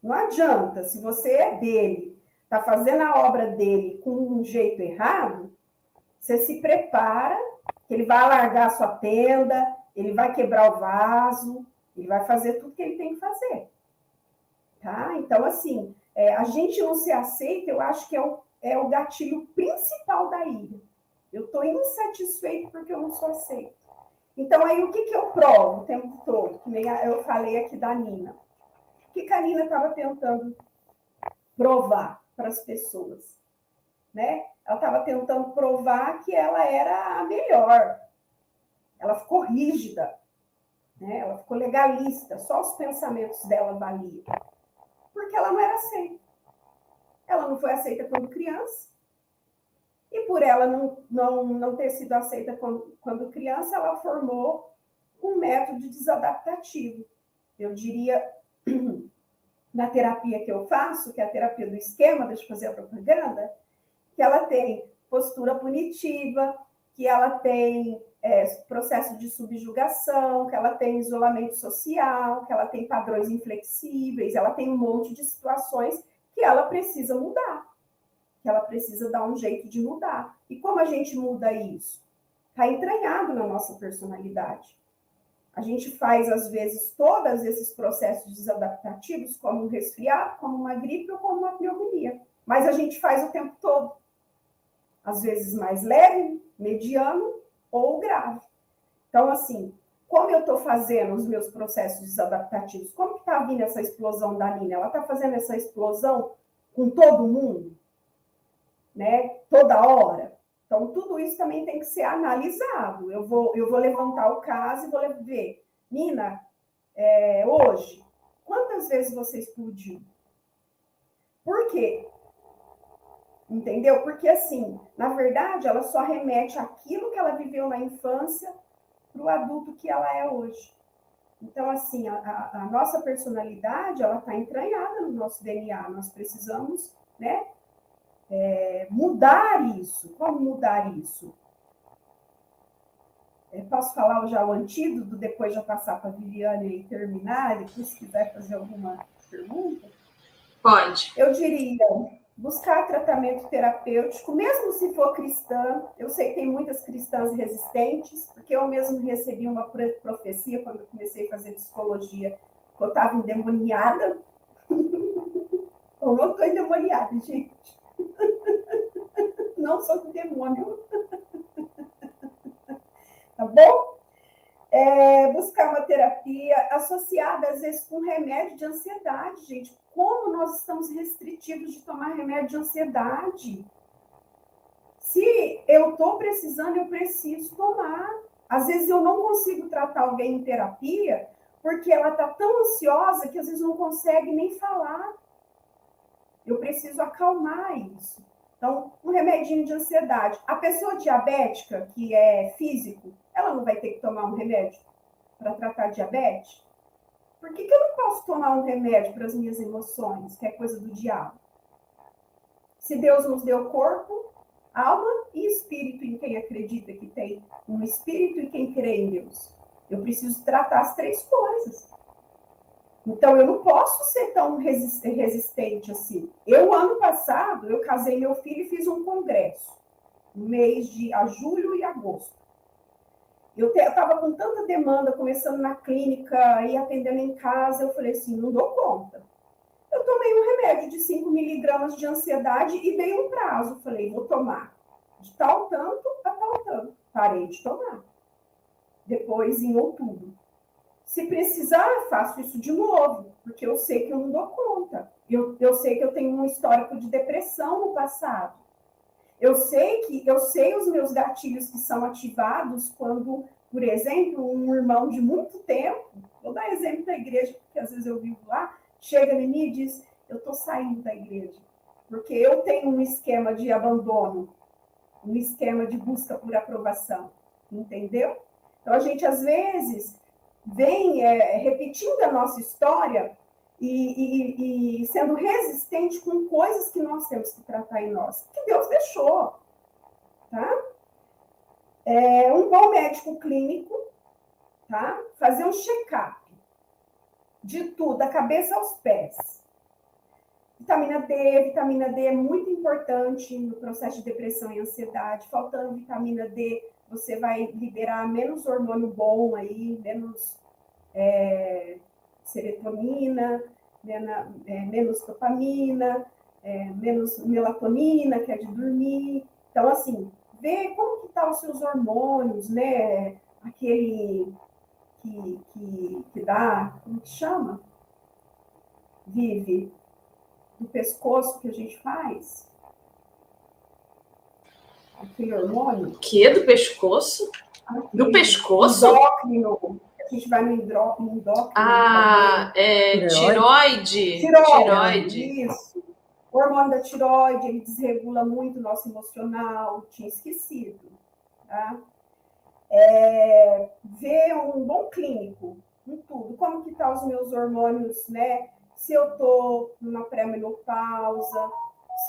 Não adianta, se você é dele, está fazendo a obra dele com um jeito errado, você se prepara, que ele vai alargar a sua tenda, ele vai quebrar o vaso, ele vai fazer tudo que ele tem que fazer. Tá? Então, assim, é, a gente não se aceita, eu acho que é o, é o gatilho principal da ira. Eu estou insatisfeito porque eu não sou aceito. Então, aí, o que, que eu provo o tempo todo? Eu falei aqui da Nina. Que, que a Nina estava tentando provar para as pessoas? Né? Ela estava tentando provar que ela era a melhor. Ela ficou rígida, né? ela ficou legalista, só os pensamentos dela valiam. Porque ela não era aceita. Ela não foi aceita quando criança, e por ela não, não, não ter sido aceita quando, quando criança, ela formou um método desadaptativo. Eu diria, na terapia que eu faço, que é a terapia do esquema, deixa eu fazer a propaganda, que ela tem postura punitiva, que ela tem é, processo de subjugação, que ela tem isolamento social, que ela tem padrões inflexíveis, ela tem um monte de situações que ela precisa mudar que ela precisa dar um jeito de mudar. E como a gente muda isso? Está entranhado na nossa personalidade. A gente faz, às vezes, todos esses processos desadaptativos, como um resfriado, como uma gripe ou como uma pneumonia. Mas a gente faz o tempo todo. Às vezes mais leve, mediano ou grave. Então, assim, como eu estou fazendo os meus processos desadaptativos? Como que está vindo essa explosão da Nina? Ela está fazendo essa explosão com todo mundo? né, toda hora. Então, tudo isso também tem que ser analisado. Eu vou, eu vou levantar o caso e vou ver, Nina, é, hoje, quantas vezes você explodiu? Por quê? Entendeu? Porque, assim, na verdade, ela só remete aquilo que ela viveu na infância para o adulto que ela é hoje. Então, assim, a, a nossa personalidade, ela está entranhada no nosso DNA. Nós precisamos, né, é, mudar isso. Como mudar isso? É, posso falar já o antídoto, depois já passar para a Viviane e terminar, e se quiser fazer alguma pergunta? Pode. Eu diria buscar tratamento terapêutico, mesmo se for cristã. Eu sei que tem muitas cristãs resistentes, porque eu mesmo recebi uma profecia quando eu comecei a fazer psicologia, que eu estava endemoniada. eu não estou endemoniada, gente. Não sou do demônio. Tá bom? É, buscar uma terapia associada, às vezes, com remédio de ansiedade, gente. Como nós estamos restritivos de tomar remédio de ansiedade? Se eu estou precisando, eu preciso tomar. Às vezes eu não consigo tratar alguém em terapia porque ela está tão ansiosa que às vezes não consegue nem falar. Eu preciso acalmar isso. Então, um remedinho de ansiedade. A pessoa diabética, que é físico, ela não vai ter que tomar um remédio para tratar diabetes? Por que, que eu não posso tomar um remédio para as minhas emoções, que é coisa do diabo? Se Deus nos deu corpo, alma e espírito em quem acredita que tem um espírito e quem crê em Deus. Eu preciso tratar as três coisas. Então, eu não posso ser tão resistente assim. Eu, ano passado, eu casei meu filho e fiz um congresso, no mês de a julho e agosto. Eu estava com tanta demanda, começando na clínica e atendendo em casa, eu falei assim, não dou conta. Eu tomei um remédio de 5 miligramas de ansiedade e dei um prazo. Falei, vou tomar de tal tanto a tal tanto. Parei de tomar. Depois, em outubro. Se precisar, faço isso de novo, porque eu sei que eu não dou conta. Eu, eu sei que eu tenho um histórico de depressão no passado. Eu sei que eu sei os meus gatilhos que são ativados quando, por exemplo, um irmão de muito tempo, vou dar exemplo da igreja, porque às vezes eu vivo lá, chega em mim e diz: Eu estou saindo da igreja, porque eu tenho um esquema de abandono, um esquema de busca por aprovação, entendeu? Então a gente às vezes vem é, repetindo a nossa história e, e, e, sendo resistente com coisas que nós temos que tratar em nós, que Deus deixou, tá? É, um bom médico clínico, tá? Fazer um check-up de tudo, da cabeça aos pés. Vitamina D, vitamina D é muito importante no processo de depressão e ansiedade. Faltando vitamina D, você vai liberar menos hormônio bom aí, menos é, serotonina, menos, é, menos dopamina, é, menos melatonina, que é de dormir. Então, assim, ver como que estão tá os seus hormônios, né? aquele que, que, que dá, como que chama? Vive do pescoço que a gente faz? Aquele hormônio? Que? Do pescoço? Aquele do pescoço? Endócrino. A gente vai no endócrino. ah, é tiroide. Tiroide. tiroide. Isso. O hormônio da tiroide, ele desregula muito o nosso emocional. Tinha esquecido. Tá? É, ver um bom clínico em tudo. Como que estão tá os meus hormônios, né? Se eu estou numa pré-menopausa,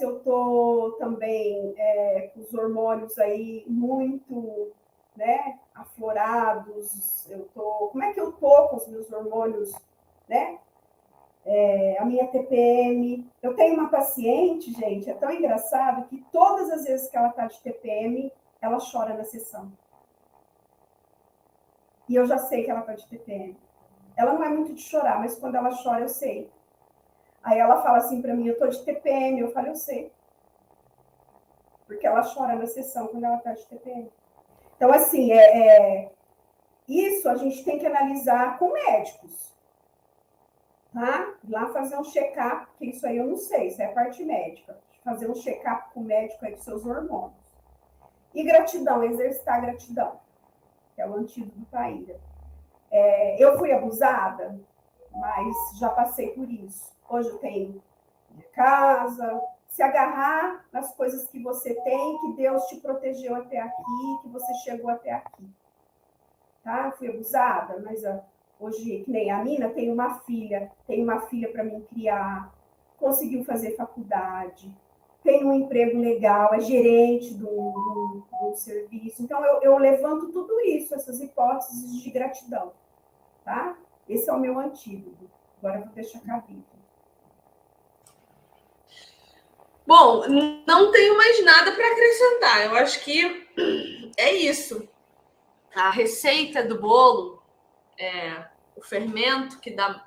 se eu estou também é, com os hormônios aí muito né, aflorados, eu tô, como é que eu tô com os meus hormônios, né? É, a minha TPM. Eu tenho uma paciente, gente, é tão engraçado que todas as vezes que ela está de TPM, ela chora na sessão. E eu já sei que ela está de TPM. Ela não é muito de chorar, mas quando ela chora, eu sei. Aí ela fala assim para mim, eu tô de TPM. Eu falo, eu sei. Porque ela chora na sessão quando ela tá de TPM. Então, assim, é, é, isso a gente tem que analisar com médicos. Tá? Lá fazer um check-up, que isso aí eu não sei, isso é a parte médica. Fazer um check-up com o médico aí dos seus hormônios. E gratidão, exercitar gratidão, que é o antídoto da ira. É, eu fui abusada, mas já passei por isso. Hoje eu tenho minha casa, se agarrar nas coisas que você tem, que Deus te protegeu até aqui, que você chegou até aqui. Tá? Fui abusada, mas hoje, que nem a Nina, tem uma filha, tem uma filha para me criar, conseguiu fazer faculdade, tem um emprego legal, é gerente do, do, do serviço. Então, eu, eu levanto tudo isso, essas hipóteses de gratidão, tá? Esse é o meu antídoto. Agora eu vou deixar a Vivi. Bom, não tenho mais nada para acrescentar. Eu acho que é isso. A receita do bolo, é, o fermento que dá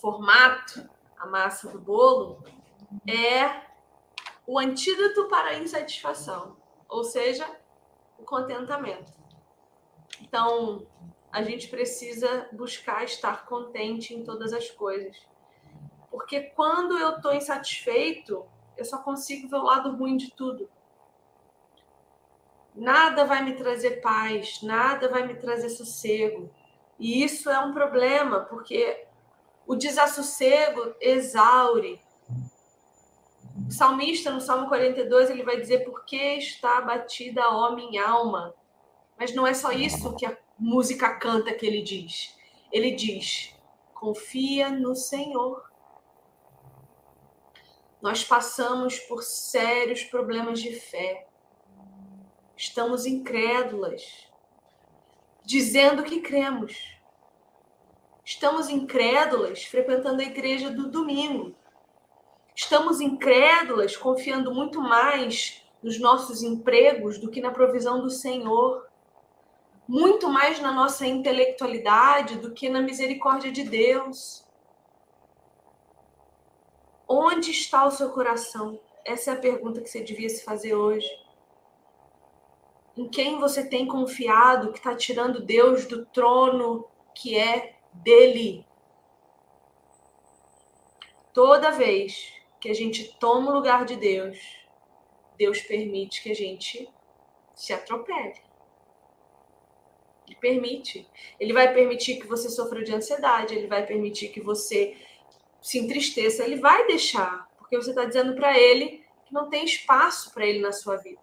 formato à massa do bolo, é o antídoto para a insatisfação, ou seja, o contentamento. Então, a gente precisa buscar estar contente em todas as coisas. Porque quando eu estou insatisfeito, eu só consigo ver o lado ruim de tudo. Nada vai me trazer paz, nada vai me trazer sossego. E isso é um problema, porque o desassossego exaure. O salmista, no Salmo 42, ele vai dizer: Por que está abatida, ó minha alma? Mas não é só isso que música canta que ele diz. Ele diz: Confia no Senhor nós passamos por sérios problemas de fé. Estamos incrédulas, dizendo que cremos. Estamos incrédulas frequentando a igreja do domingo. Estamos incrédulas confiando muito mais nos nossos empregos do que na provisão do Senhor. Muito mais na nossa intelectualidade do que na misericórdia de Deus. Onde está o seu coração? Essa é a pergunta que você devia se fazer hoje. Em quem você tem confiado que está tirando Deus do trono que é dele? Toda vez que a gente toma o lugar de Deus, Deus permite que a gente se atropele. Ele permite. Ele vai permitir que você sofra de ansiedade, ele vai permitir que você se entristeça, ele vai deixar, porque você está dizendo para ele que não tem espaço para ele na sua vida.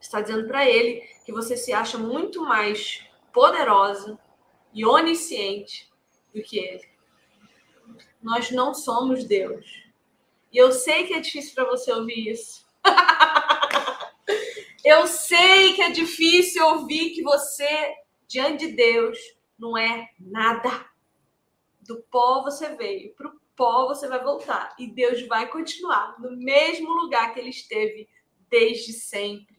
Está dizendo para ele que você se acha muito mais poderosa e onisciente do que ele. Nós não somos Deus. E eu sei que é difícil para você ouvir isso. eu sei que é difícil ouvir que você, diante de Deus, não é nada. Do pó você veio, para o pó você vai voltar. E Deus vai continuar no mesmo lugar que ele esteve desde sempre.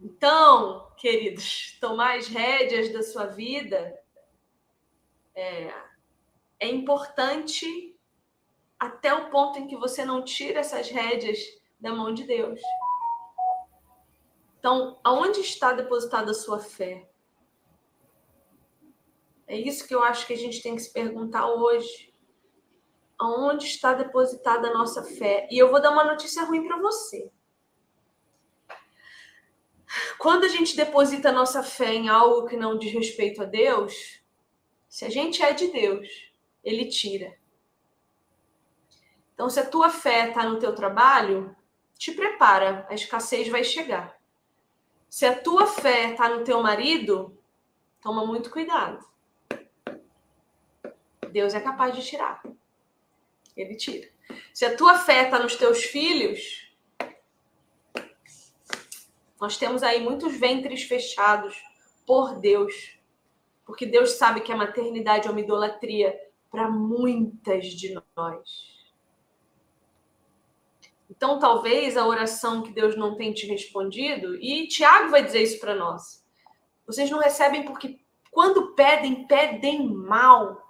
Então, queridos, tomar as rédeas da sua vida é, é importante até o ponto em que você não tira essas rédeas da mão de Deus. Então, aonde está depositada a sua fé? É isso que eu acho que a gente tem que se perguntar hoje. Aonde está depositada a nossa fé? E eu vou dar uma notícia ruim para você. Quando a gente deposita a nossa fé em algo que não diz respeito a Deus, se a gente é de Deus, ele tira. Então, se a tua fé está no teu trabalho, te prepara, a escassez vai chegar. Se a tua fé está no teu marido, toma muito cuidado. Deus é capaz de tirar. Ele tira. Se a tua fé está nos teus filhos, nós temos aí muitos ventres fechados por Deus. Porque Deus sabe que a maternidade é uma idolatria para muitas de nós. Então, talvez a oração que Deus não tenha te respondido, e Tiago vai dizer isso para nós. Vocês não recebem porque quando pedem, pedem mal.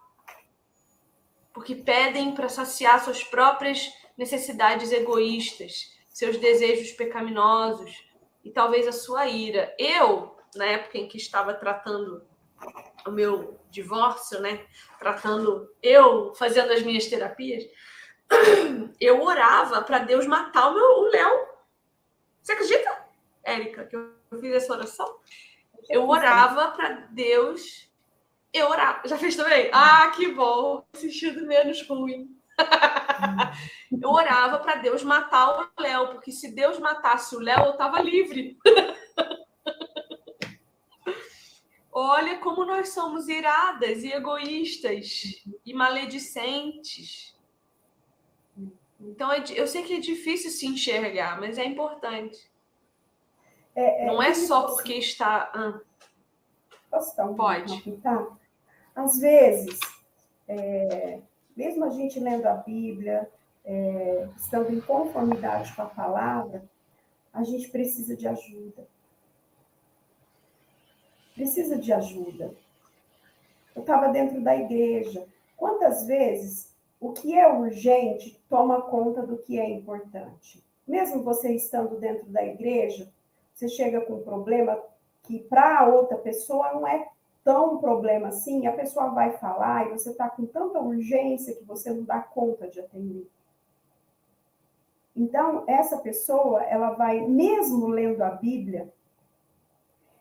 Porque pedem para saciar suas próprias necessidades egoístas, seus desejos pecaminosos e talvez a sua ira. Eu, na época em que estava tratando o meu divórcio, né? Tratando eu fazendo as minhas terapias, eu orava para Deus matar o meu o Léo. Você acredita, Érica, que eu fiz essa oração? Eu orava para Deus. Eu orava. Já fez também? Ah, que bom. Sentido menos ruim. eu orava para Deus matar o Léo, porque se Deus matasse o Léo, eu estava livre. Olha como nós somos iradas e egoístas e maledicentes. Então, é eu sei que é difícil se enxergar, mas é importante. É, é, Não é só porque está. Ah. Posso dar um Pode. Tá? Às vezes, é, mesmo a gente lendo a Bíblia, é, estando em conformidade com a palavra, a gente precisa de ajuda. Precisa de ajuda. Eu estava dentro da igreja. Quantas vezes o que é urgente toma conta do que é importante. Mesmo você estando dentro da igreja, você chega com um problema que para outra pessoa não é tão problema assim, a pessoa vai falar e você está com tanta urgência que você não dá conta de atender. Então, essa pessoa, ela vai, mesmo lendo a Bíblia,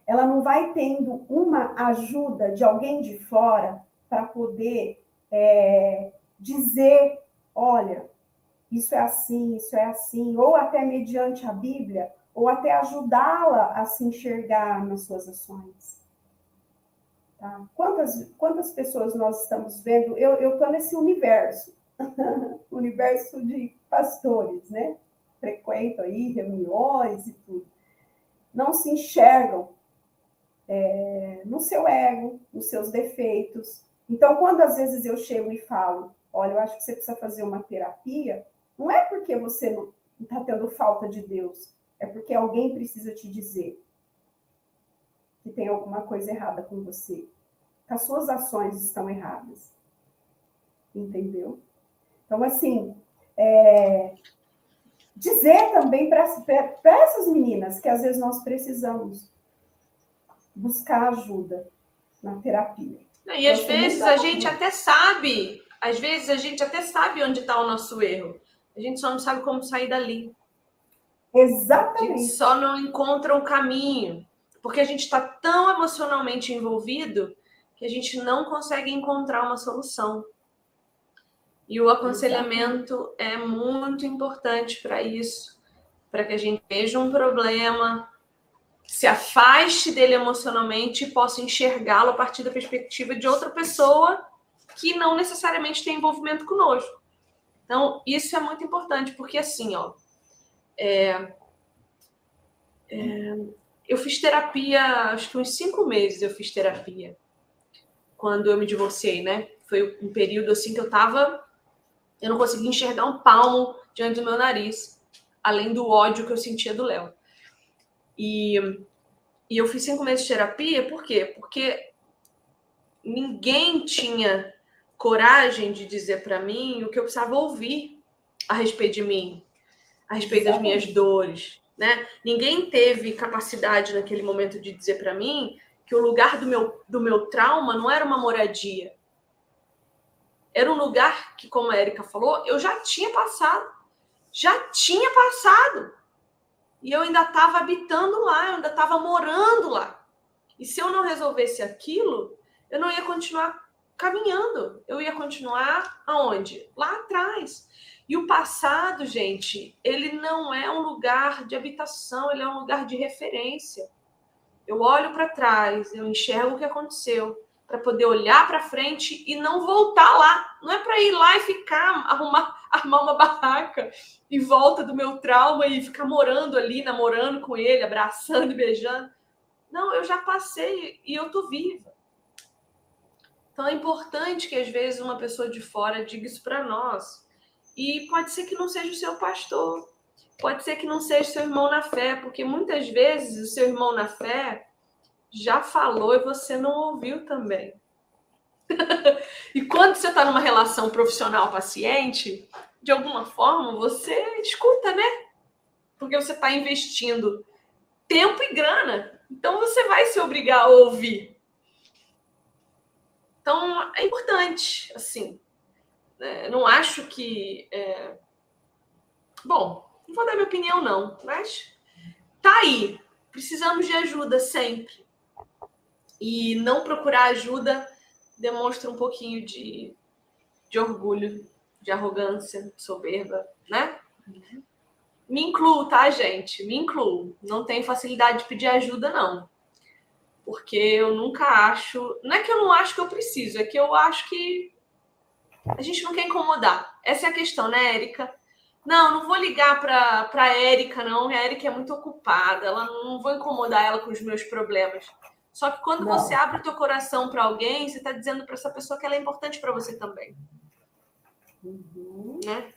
ela não vai tendo uma ajuda de alguém de fora para poder é, dizer, olha, isso é assim, isso é assim, ou até mediante a Bíblia, ou até ajudá-la a se enxergar nas suas ações. Tá? Quantas, quantas pessoas nós estamos vendo? Eu estou nesse universo, universo de pastores, né? Frequento aí reuniões e tudo. Não se enxergam é, no seu ego, nos seus defeitos. Então, quando às vezes eu chego e falo, olha, eu acho que você precisa fazer uma terapia, não é porque você não está tendo falta de Deus, é porque alguém precisa te dizer que tem alguma coisa errada com você, que as suas ações estão erradas. Entendeu? Então, assim, é, dizer também para essas meninas que às vezes nós precisamos buscar ajuda na terapia. E às vezes a gente até sabe às vezes a gente até sabe onde está o nosso erro. A gente só não sabe como sair dali. Exatamente. A gente só não encontra um caminho. Porque a gente está tão emocionalmente envolvido que a gente não consegue encontrar uma solução. E o aconselhamento Exatamente. é muito importante para isso, para que a gente veja um problema, se afaste dele emocionalmente e possa enxergá-lo a partir da perspectiva de outra pessoa que não necessariamente tem envolvimento conosco. Então, isso é muito importante, porque assim, ó, é, é, eu fiz terapia, acho que uns cinco meses eu fiz terapia, quando eu me divorciei, né? Foi um período assim que eu tava, eu não conseguia enxergar um palmo diante do meu nariz, além do ódio que eu sentia do Léo. E, e eu fiz cinco meses de terapia, por quê? Porque ninguém tinha coragem de dizer para mim o que eu precisava ouvir a respeito de mim, a respeito Exatamente. das minhas dores, né? Ninguém teve capacidade naquele momento de dizer para mim que o lugar do meu, do meu trauma não era uma moradia. Era um lugar que, como a Erika falou, eu já tinha passado. Já tinha passado. E eu ainda estava habitando lá, eu ainda estava morando lá. E se eu não resolvesse aquilo, eu não ia continuar caminhando. Eu ia continuar aonde? Lá atrás. E o passado, gente, ele não é um lugar de habitação, ele é um lugar de referência. Eu olho para trás, eu enxergo o que aconteceu, para poder olhar para frente e não voltar lá. Não é para ir lá e ficar, arrumar, armar uma barraca e volta do meu trauma e ficar morando ali, namorando com ele, abraçando e beijando. Não, eu já passei e eu tô viva. Então é importante que às vezes uma pessoa de fora diga isso para nós. E pode ser que não seja o seu pastor, pode ser que não seja o seu irmão na fé, porque muitas vezes o seu irmão na fé já falou e você não ouviu também. e quando você está numa relação profissional-paciente, de alguma forma você escuta, né? Porque você está investindo tempo e grana. Então você vai se obrigar a ouvir. Então é importante, assim. Né? Não acho que. É... Bom, não vou dar minha opinião, não, mas tá aí. Precisamos de ajuda sempre. E não procurar ajuda demonstra um pouquinho de, de orgulho, de arrogância, soberba, né? Me incluo, tá, gente? Me incluo. Não tenho facilidade de pedir ajuda, não. Porque eu nunca acho. Não é que eu não acho que eu preciso, é que eu acho que a gente não quer incomodar. Essa é a questão, né, Érica? Não, não vou ligar para a Érica, não. A Érica é muito ocupada. Ela não vou incomodar ela com os meus problemas. Só que quando não. você abre o teu coração para alguém, você está dizendo para essa pessoa que ela é importante para você também. Uhum. Né?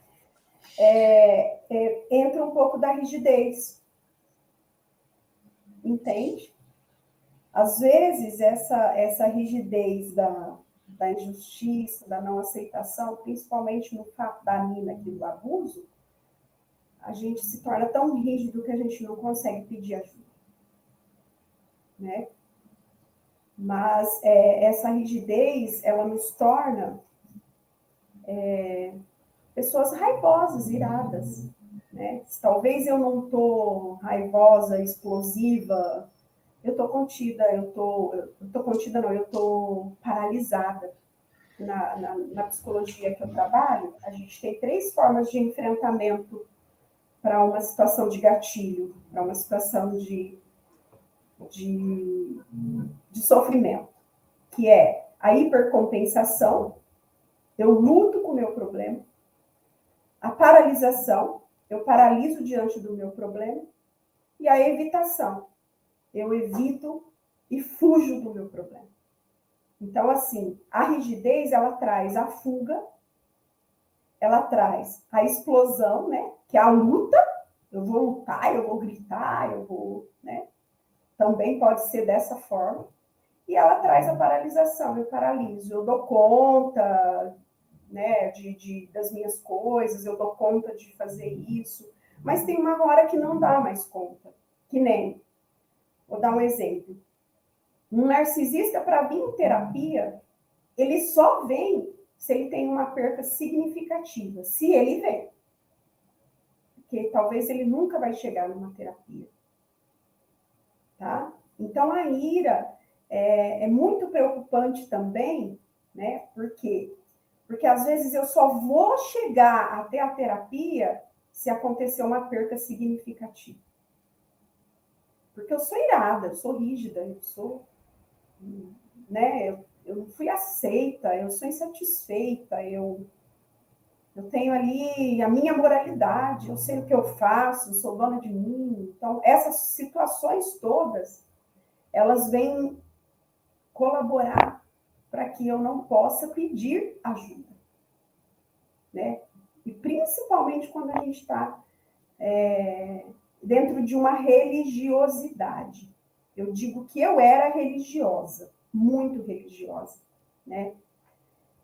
É, é, entra um pouco da rigidez. Entende? Às vezes, essa, essa rigidez da, da injustiça, da não aceitação, principalmente no fato da Nina aqui do abuso, a gente se torna tão rígido que a gente não consegue pedir ajuda. Né? Mas é, essa rigidez, ela nos torna é, pessoas raivosas, iradas. Né? Talvez eu não estou raivosa, explosiva, eu estou contida, eu tô, eu tô contida não, eu estou paralisada. Na, na, na, psicologia que eu trabalho, a gente tem três formas de enfrentamento para uma situação de gatilho, para uma situação de de, de sofrimento, que é a hipercompensação, eu luto com o meu problema, a paralisação, eu paraliso diante do meu problema, e a evitação, eu evito e fujo do meu problema. Então, assim, a rigidez, ela traz a fuga, ela traz a explosão, né? Que é a luta, eu vou lutar, eu vou gritar, eu vou, né? também pode ser dessa forma. E ela traz a paralisação, eu paraliso, eu dou conta né, de, de, das minhas coisas, eu dou conta de fazer isso, mas tem uma hora que não dá mais conta. Que nem, vou dar um exemplo. Um narcisista, para vir em terapia, ele só vem se ele tem uma perca significativa, se ele vem. Porque talvez ele nunca vai chegar numa terapia tá? Então, a ira é, é muito preocupante também, né? Por quê? Porque às vezes eu só vou chegar até a terapia se acontecer uma perca significativa. Porque eu sou irada, eu sou rígida, eu sou, né? Eu, eu não fui aceita, eu sou insatisfeita, eu eu tenho ali a minha moralidade, eu sei o que eu faço, eu sou dona de mim. Então, essas situações todas, elas vêm colaborar para que eu não possa pedir ajuda. Né? E principalmente quando a gente está é, dentro de uma religiosidade. Eu digo que eu era religiosa, muito religiosa, né?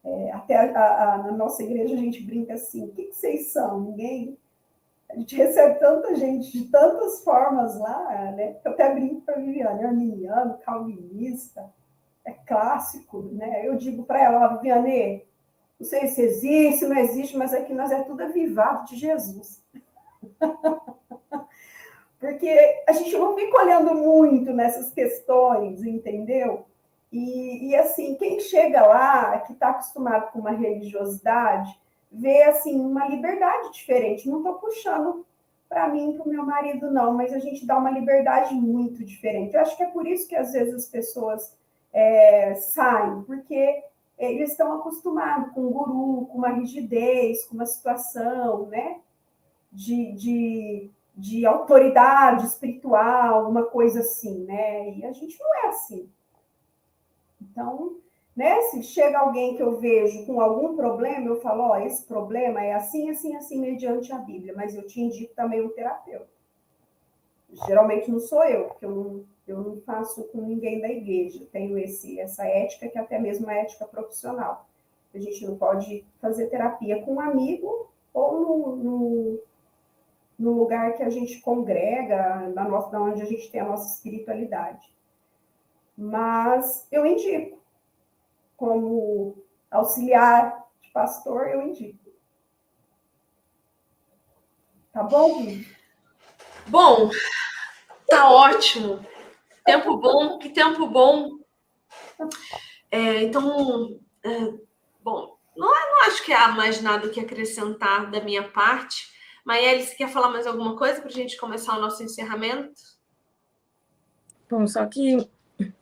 É, até a, a, na nossa igreja a gente brinca assim: o que, que vocês são? Ninguém. A gente recebe tanta gente de tantas formas lá, né? Eu até brinco para a Viviane, arminiano, calvinista, é clássico, né? Eu digo para ela, Viviane, não sei se existe, não existe, mas aqui nós é tudo avivado de Jesus. Porque a gente não fica olhando muito nessas questões, entendeu? E, e assim, quem chega lá, que está acostumado com uma religiosidade, vê assim uma liberdade diferente. Não estou puxando para mim, para o meu marido, não, mas a gente dá uma liberdade muito diferente. Eu acho que é por isso que às vezes as pessoas é, saem, porque eles estão acostumados com um guru, com uma rigidez, com uma situação, né? De, de, de autoridade espiritual, uma coisa assim, né? E a gente não é assim. Então, né? Se chega alguém que eu vejo com algum problema, eu falo, ó, esse problema é assim, assim, assim, mediante a Bíblia, mas eu te indico também um terapeuta. Geralmente não sou eu, porque eu não, eu não faço com ninguém da igreja. Tenho esse, essa ética que é até mesmo é ética profissional. A gente não pode fazer terapia com um amigo ou no, no, no lugar que a gente congrega, na nossa, da onde a gente tem a nossa espiritualidade. Mas eu indico. Como auxiliar de pastor, eu indico. Tá bom, Gui? Bom, tá ótimo. Tempo bom, que tempo bom. É, então, é, bom, não, não acho que há mais nada que acrescentar da minha parte. Maíra, você quer falar mais alguma coisa para a gente começar o nosso encerramento? Bom, só que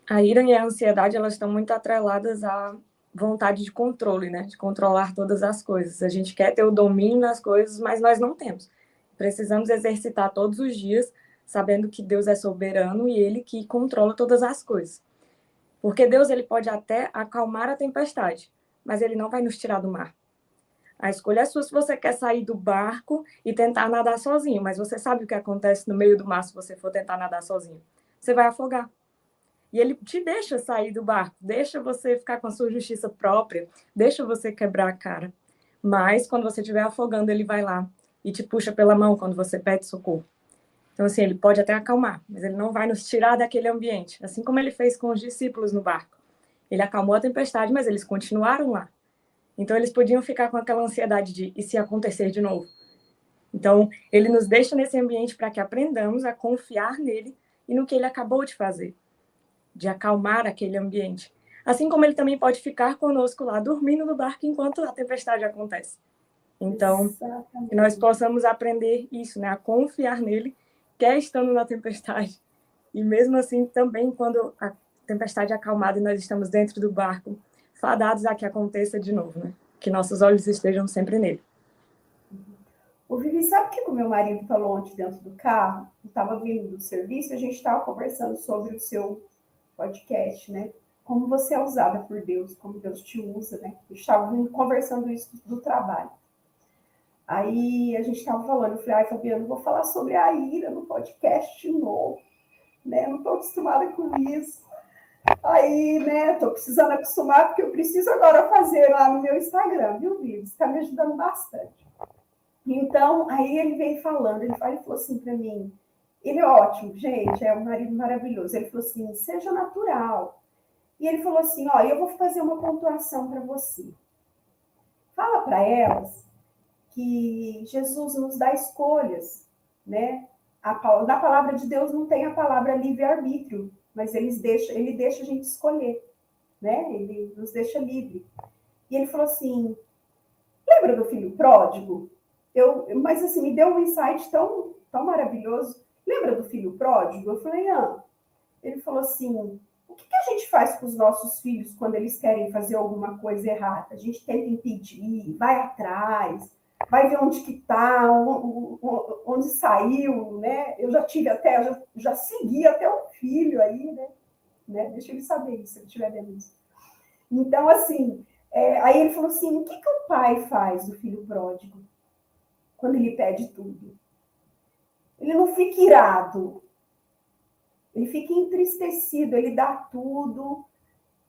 a ira e a ansiedade elas estão muito atreladas à vontade de controle, né? De controlar todas as coisas. A gente quer ter o domínio nas coisas, mas nós não temos. Precisamos exercitar todos os dias sabendo que Deus é soberano e ele que controla todas as coisas. Porque Deus ele pode até acalmar a tempestade, mas ele não vai nos tirar do mar. A escolha é sua se você quer sair do barco e tentar nadar sozinho, mas você sabe o que acontece no meio do mar se você for tentar nadar sozinho. Você vai afogar. E ele te deixa sair do barco, deixa você ficar com a sua justiça própria, deixa você quebrar a cara. Mas quando você estiver afogando, ele vai lá e te puxa pela mão quando você pede socorro. Então, assim, ele pode até acalmar, mas ele não vai nos tirar daquele ambiente, assim como ele fez com os discípulos no barco. Ele acalmou a tempestade, mas eles continuaram lá. Então, eles podiam ficar com aquela ansiedade de e se acontecer de novo? Então, ele nos deixa nesse ambiente para que aprendamos a confiar nele e no que ele acabou de fazer, de acalmar aquele ambiente. Assim como ele também pode ficar conosco lá, dormindo no barco enquanto a tempestade acontece. Então, Exatamente. que nós possamos aprender isso, né? A confiar nele quer estando na tempestade. E mesmo assim, também quando a tempestade é acalmada e nós estamos dentro do barco, fadados a que aconteça de novo, né? Que nossos olhos estejam sempre nele. O Vivi, sabe o que o meu marido falou ontem dentro do carro? estava vindo do serviço, a gente estava conversando sobre o seu podcast, né? Como você é usada por Deus, como Deus te usa, né? Estava conversando isso do trabalho. Aí a gente estava falando, eu falei, ai, Fabiano, vou falar sobre a ira no podcast de novo, né? Não estou acostumada com isso. Aí, né, estou precisando acostumar, porque eu preciso agora fazer lá no meu Instagram, viu, Vivi? Está me ajudando bastante. Então, aí ele veio falando, ele falou assim para mim, ele é ótimo, gente, é um marido maravilhoso. Ele falou assim, seja natural. E ele falou assim, ó, eu vou fazer uma pontuação para você. Fala para elas que Jesus nos dá escolhas, né? A, na palavra de Deus não tem a palavra livre-arbítrio, mas ele deixa, ele deixa a gente escolher, né? Ele nos deixa livre. E ele falou assim: lembra do filho pródigo? Eu, mas assim, me deu um insight tão, tão maravilhoso. Lembra do filho pródigo? Eu falei, ah. Ele falou assim: o que, que a gente faz com os nossos filhos quando eles querem fazer alguma coisa errada? A gente tenta impedir, vai atrás, vai ver onde que está, onde saiu, né? Eu já tive até, já, já segui até o filho aí, né? né? Deixa ele saber isso, se ele estiver vendo isso. Então, assim, é, aí ele falou assim: o que, que o pai faz do filho pródigo quando ele pede tudo? Ele não fica irado, ele fica entristecido, ele dá tudo,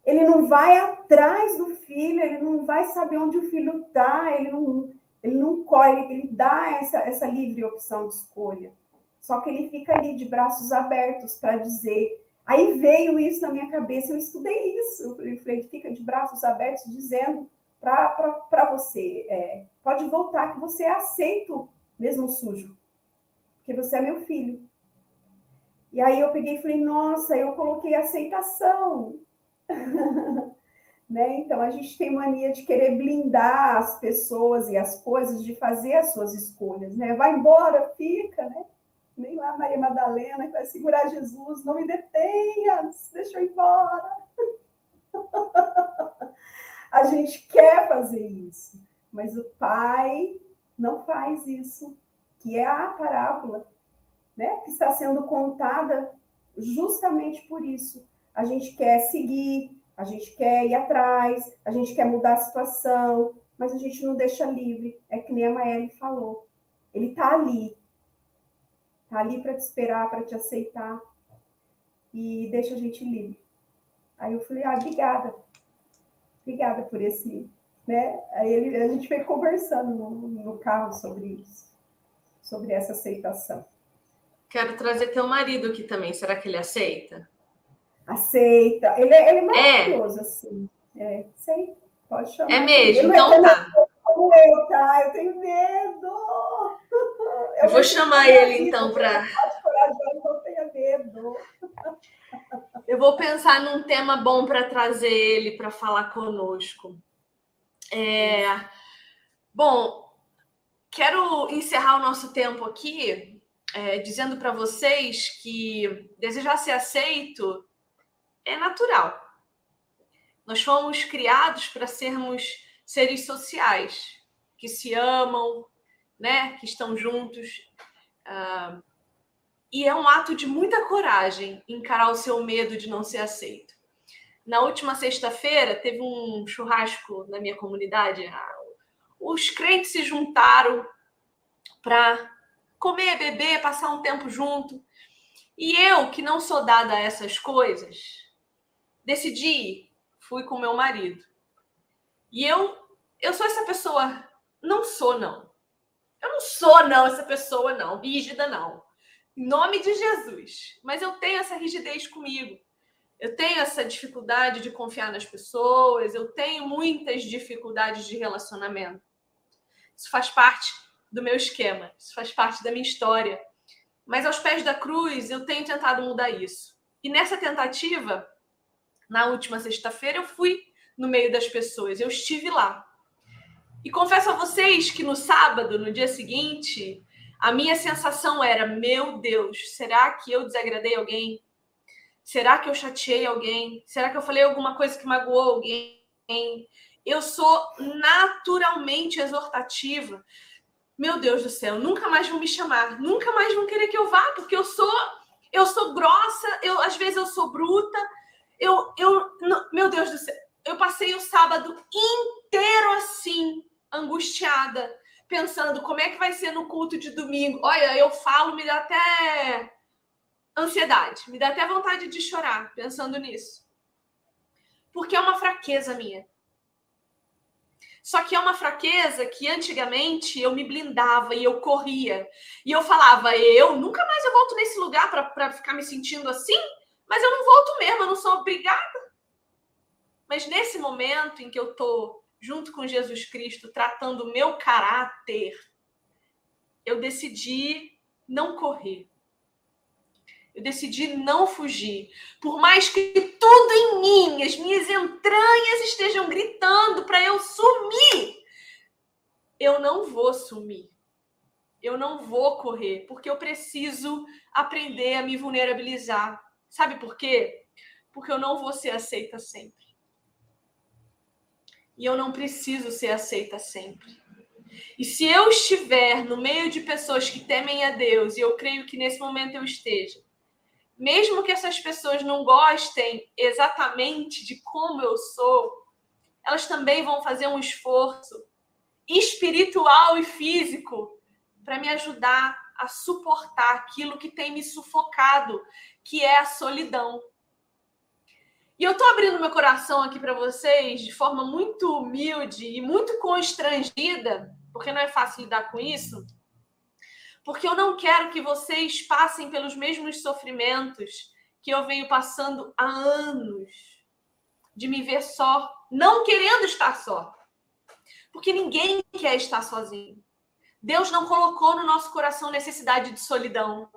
ele não vai atrás do filho, ele não vai saber onde o filho está, ele não, Ele não corre, ele dá essa, essa livre opção de escolha. Só que ele fica ali de braços abertos para dizer. Aí veio isso na minha cabeça, eu estudei isso. Eu falei, ele fica de braços abertos dizendo para você: é, pode voltar, que você é aceito mesmo sujo, porque você é meu filho. E aí eu peguei e falei: nossa, eu coloquei aceitação. né? Então a gente tem mania de querer blindar as pessoas e as coisas de fazer as suas escolhas, né? Vai embora, fica, né? Nem lá Maria Madalena que vai segurar Jesus, não me detenha, deixa eu ir embora. A gente quer fazer isso, mas o pai não faz isso, que é a parábola, né? Que está sendo contada justamente por isso. A gente quer seguir, a gente quer ir atrás, a gente quer mudar a situação, mas a gente não deixa livre. É que nem a Maeli falou. Ele está ali. Está ali para te esperar, para te aceitar. E deixa a gente livre. Aí eu falei, ah, obrigada. Obrigada por esse. Né? Aí ele, a gente veio conversando no, no carro sobre isso, sobre essa aceitação. Quero trazer teu marido aqui também. Será que ele aceita? Aceita. Ele é, ele é, é. maravilhoso, é. assim. É, sei, pode chamar. É mesmo, ele então tá. Como eu, tá? Eu tenho medo. Eu, eu vou chamar ele, então, para. Não tenha medo. Eu vou pensar num tema bom para trazer ele para falar conosco. É... Bom, quero encerrar o nosso tempo aqui é, dizendo para vocês que desejar ser aceito é natural. Nós fomos criados para sermos seres sociais, que se amam, né, que estão juntos. Uh, e é um ato de muita coragem encarar o seu medo de não ser aceito. Na última sexta-feira, teve um churrasco na minha comunidade. Os crentes se juntaram para comer, beber, passar um tempo junto. E eu, que não sou dada a essas coisas, decidi, fui com meu marido. E eu, eu sou essa pessoa, não sou não. Eu não sou não essa pessoa não, rígida não. Em nome de Jesus. Mas eu tenho essa rigidez comigo. Eu tenho essa dificuldade de confiar nas pessoas, eu tenho muitas dificuldades de relacionamento. Isso faz parte do meu esquema, isso faz parte da minha história. Mas aos pés da cruz, eu tenho tentado mudar isso. E nessa tentativa, na última sexta-feira, eu fui no meio das pessoas, eu estive lá. E confesso a vocês que no sábado, no dia seguinte, a minha sensação era: meu Deus, será que eu desagradei alguém? Será que eu chateei alguém? Será que eu falei alguma coisa que magoou alguém? Eu sou naturalmente exortativa. Meu Deus do céu, nunca mais vão me chamar, nunca mais vão querer que eu vá, porque eu sou eu sou grossa, eu às vezes eu sou bruta. Eu eu meu Deus do céu, eu passei o sábado inteiro assim, angustiada, pensando como é que vai ser no culto de domingo. Olha, eu falo, me dá até ansiedade, me dá até vontade de chorar pensando nisso. Porque é uma fraqueza minha. Só que é uma fraqueza que antigamente eu me blindava e eu corria. E eu falava, eu nunca mais eu volto nesse lugar para ficar me sentindo assim, mas eu não volto mesmo, eu não sou obrigada. Mas nesse momento em que eu tô junto com Jesus Cristo, tratando o meu caráter, eu decidi não correr. Eu decidi não fugir. Por mais que tudo em mim, as minhas entranhas estejam gritando para eu sumir, eu não vou sumir. Eu não vou correr, porque eu preciso aprender a me vulnerabilizar. Sabe por quê? Porque eu não vou ser aceita sempre. E eu não preciso ser aceita sempre. E se eu estiver no meio de pessoas que temem a Deus, e eu creio que nesse momento eu esteja, mesmo que essas pessoas não gostem exatamente de como eu sou, elas também vão fazer um esforço espiritual e físico para me ajudar a suportar aquilo que tem me sufocado, que é a solidão. E eu tô abrindo meu coração aqui para vocês de forma muito humilde e muito constrangida, Porque não é fácil lidar com isso? Porque eu não quero que vocês passem pelos mesmos sofrimentos que eu venho passando há anos de me ver só, não querendo estar só. Porque ninguém quer estar sozinho. Deus não colocou no nosso coração necessidade de solidão.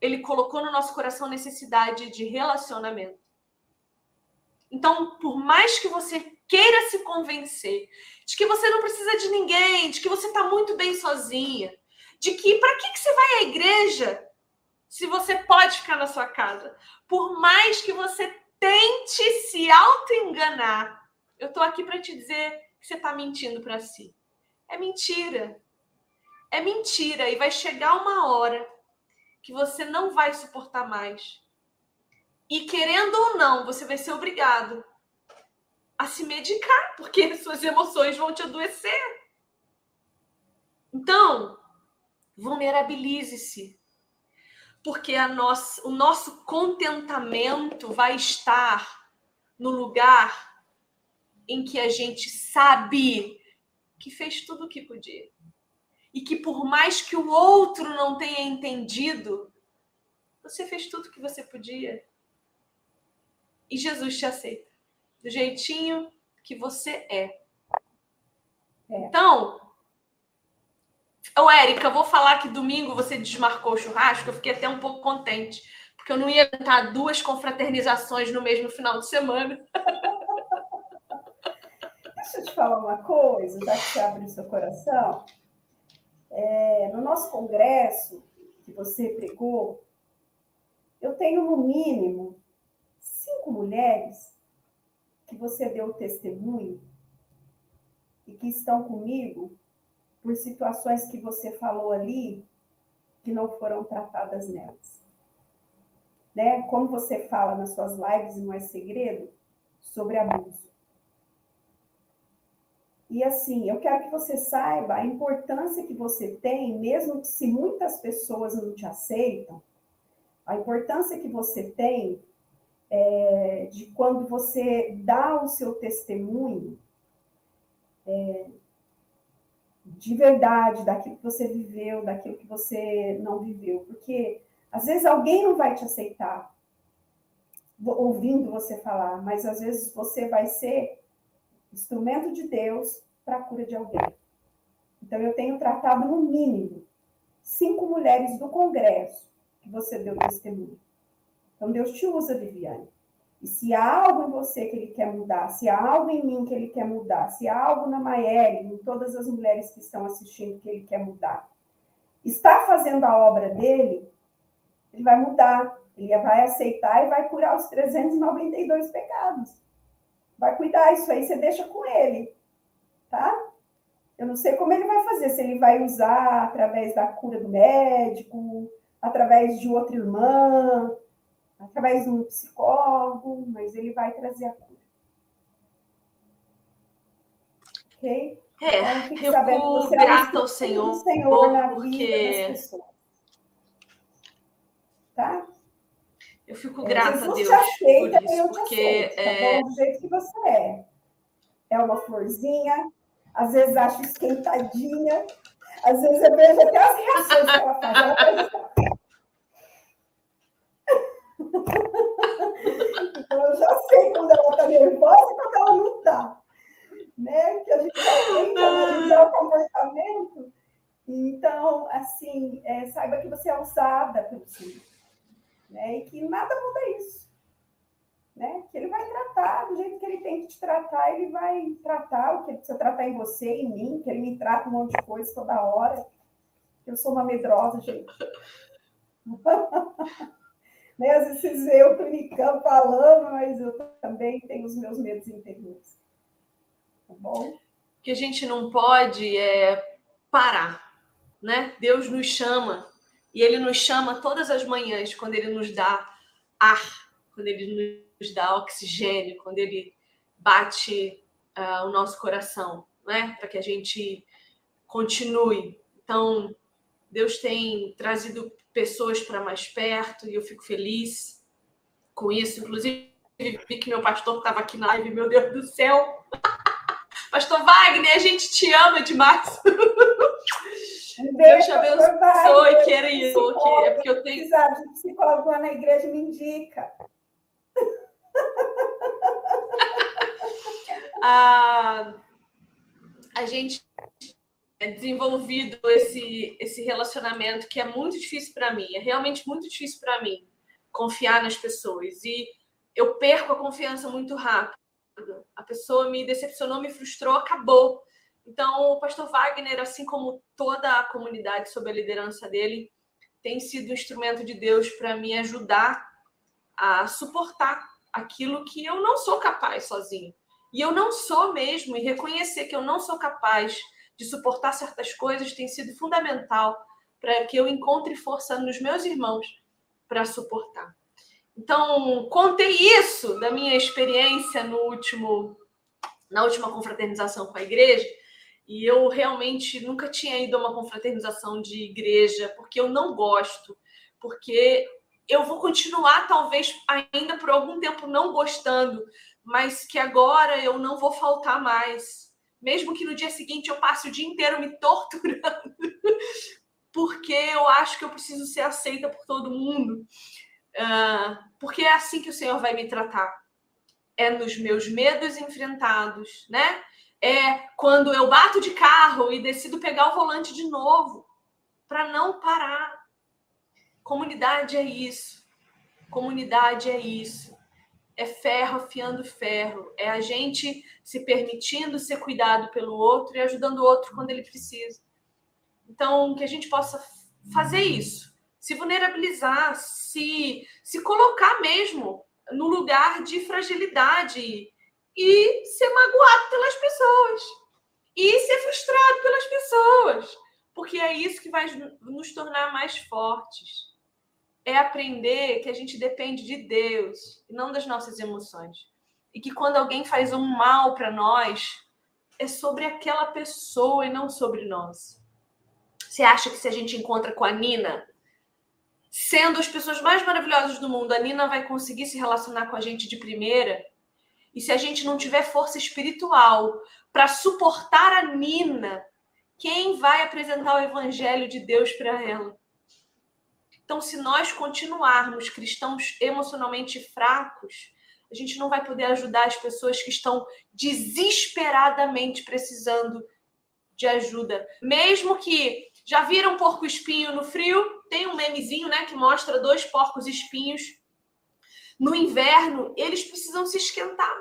Ele colocou no nosso coração necessidade de relacionamento. Então, por mais que você queira se convencer de que você não precisa de ninguém, de que você está muito bem sozinha, de que para que, que você vai à igreja se você pode ficar na sua casa? Por mais que você tente se auto-enganar, eu estou aqui para te dizer que você está mentindo para si. É mentira. É mentira. E vai chegar uma hora que você não vai suportar mais. E querendo ou não, você vai ser obrigado a se medicar, porque suas emoções vão te adoecer. Então, vulnerabilize-se. Porque nossa, o nosso contentamento vai estar no lugar em que a gente sabe que fez tudo o que podia. E que por mais que o outro não tenha entendido, você fez tudo o que você podia. E Jesus te aceita do jeitinho que você é. é. Então, Ô, Érica, eu vou falar que domingo você desmarcou o churrasco, eu fiquei até um pouco contente, porque eu não ia tentar duas confraternizações no mesmo final de semana. Deixa eu te falar uma coisa, já que você abre o seu coração. É, no nosso congresso, que você pregou, eu tenho no mínimo cinco mulheres que você deu testemunho e que estão comigo por situações que você falou ali que não foram tratadas nelas. Né? Como você fala nas suas lives, não é segredo, sobre abuso. E assim, eu quero que você saiba a importância que você tem, mesmo se muitas pessoas não te aceitam, a importância que você tem é, de quando você dá o seu testemunho é, de verdade, daquilo que você viveu, daquilo que você não viveu. Porque às vezes alguém não vai te aceitar ouvindo você falar, mas às vezes você vai ser instrumento de Deus para a cura de alguém. Então, eu tenho tratado, no mínimo, cinco mulheres do Congresso que você deu testemunho. Então, Deus te usa, Viviane. E se há algo em você que ele quer mudar, se há algo em mim que ele quer mudar, se há algo na Maeli, em todas as mulheres que estão assistindo que ele quer mudar, está fazendo a obra dele, ele vai mudar, ele vai aceitar e vai curar os 392 pecados. Vai cuidar, isso aí você deixa com ele, tá? Eu não sei como ele vai fazer, se ele vai usar através da cura do médico, através de outra irmã, através de um psicólogo, mas ele vai trazer a cura. Ok? É, então, eu fico grata ao Senhor, Senhor na porque... vida das pessoas. Tá? Eu fico é, grata a Deus aceita, por isso, porque... Aceito, tá é... Do jeito que você é. É uma florzinha, às vezes acho esquentadinha, às vezes eu vejo até as reações que ela faz. Ela faz então eu já sei quando ela está nervosa e quando ela não está. Né? Que a gente aprende a analisar o comportamento. Então, assim, é, saiba que você é usada pelo Senhor. Né? E que nada muda isso. Né? Que ele vai tratar do jeito que ele tem que te tratar, ele vai tratar o que ele precisa tratar em você, em mim, que ele me trata um monte de coisa toda hora. Eu sou uma medrosa, gente. Né? Às vezes veem eu clinicando, falando, mas eu também tenho os meus medos interiores. Tá bom? Que a gente não pode é parar, né? Deus nos chama e Ele nos chama todas as manhãs quando Ele nos dá ar, quando Ele nos dá oxigênio, quando Ele bate uh, o nosso coração, né? Para que a gente continue. Então, Deus tem trazido pessoas para mais perto e eu fico feliz com isso. Inclusive, vi que meu pastor estava aqui na live, meu Deus do céu. Pastor Wagner, a gente te ama demais. Um beijo, Deus te abençoe, querido. É porque eu tenho. Precisar de psicólogo lá na igreja, me indica. a, a gente é desenvolvido esse, esse relacionamento que é muito difícil para mim, é realmente muito difícil para mim confiar nas pessoas. E eu perco a confiança muito rápido. A pessoa me decepcionou, me frustrou, acabou. Então, o pastor Wagner, assim como toda a comunidade sob a liderança dele, tem sido um instrumento de Deus para me ajudar a suportar aquilo que eu não sou capaz sozinho. E eu não sou mesmo, e reconhecer que eu não sou capaz de suportar certas coisas tem sido fundamental para que eu encontre força nos meus irmãos para suportar. Então, contei isso da minha experiência no último na última confraternização com a igreja, e eu realmente nunca tinha ido a uma confraternização de igreja, porque eu não gosto, porque eu vou continuar talvez ainda por algum tempo não gostando, mas que agora eu não vou faltar mais. Mesmo que no dia seguinte eu passe o dia inteiro me torturando, porque eu acho que eu preciso ser aceita por todo mundo. Uh, porque é assim que o Senhor vai me tratar. É nos meus medos enfrentados, né? É quando eu bato de carro e decido pegar o volante de novo, para não parar. Comunidade é isso. Comunidade é isso é ferro afiando ferro, é a gente se permitindo ser cuidado pelo outro e ajudando o outro quando ele precisa. Então, que a gente possa fazer isso, se vulnerabilizar, se, se colocar mesmo no lugar de fragilidade e ser magoado pelas pessoas e ser frustrado pelas pessoas, porque é isso que vai nos tornar mais fortes é aprender que a gente depende de Deus e não das nossas emoções. E que quando alguém faz um mal para nós, é sobre aquela pessoa e não sobre nós. Você acha que se a gente encontra com a Nina, sendo as pessoas mais maravilhosas do mundo, a Nina vai conseguir se relacionar com a gente de primeira? E se a gente não tiver força espiritual para suportar a Nina, quem vai apresentar o evangelho de Deus para ela? Então, se nós continuarmos cristãos emocionalmente fracos, a gente não vai poder ajudar as pessoas que estão desesperadamente precisando de ajuda. Mesmo que já viram porco espinho no frio, tem um memezinho, né, que mostra dois porcos espinhos. No inverno, eles precisam se esquentar.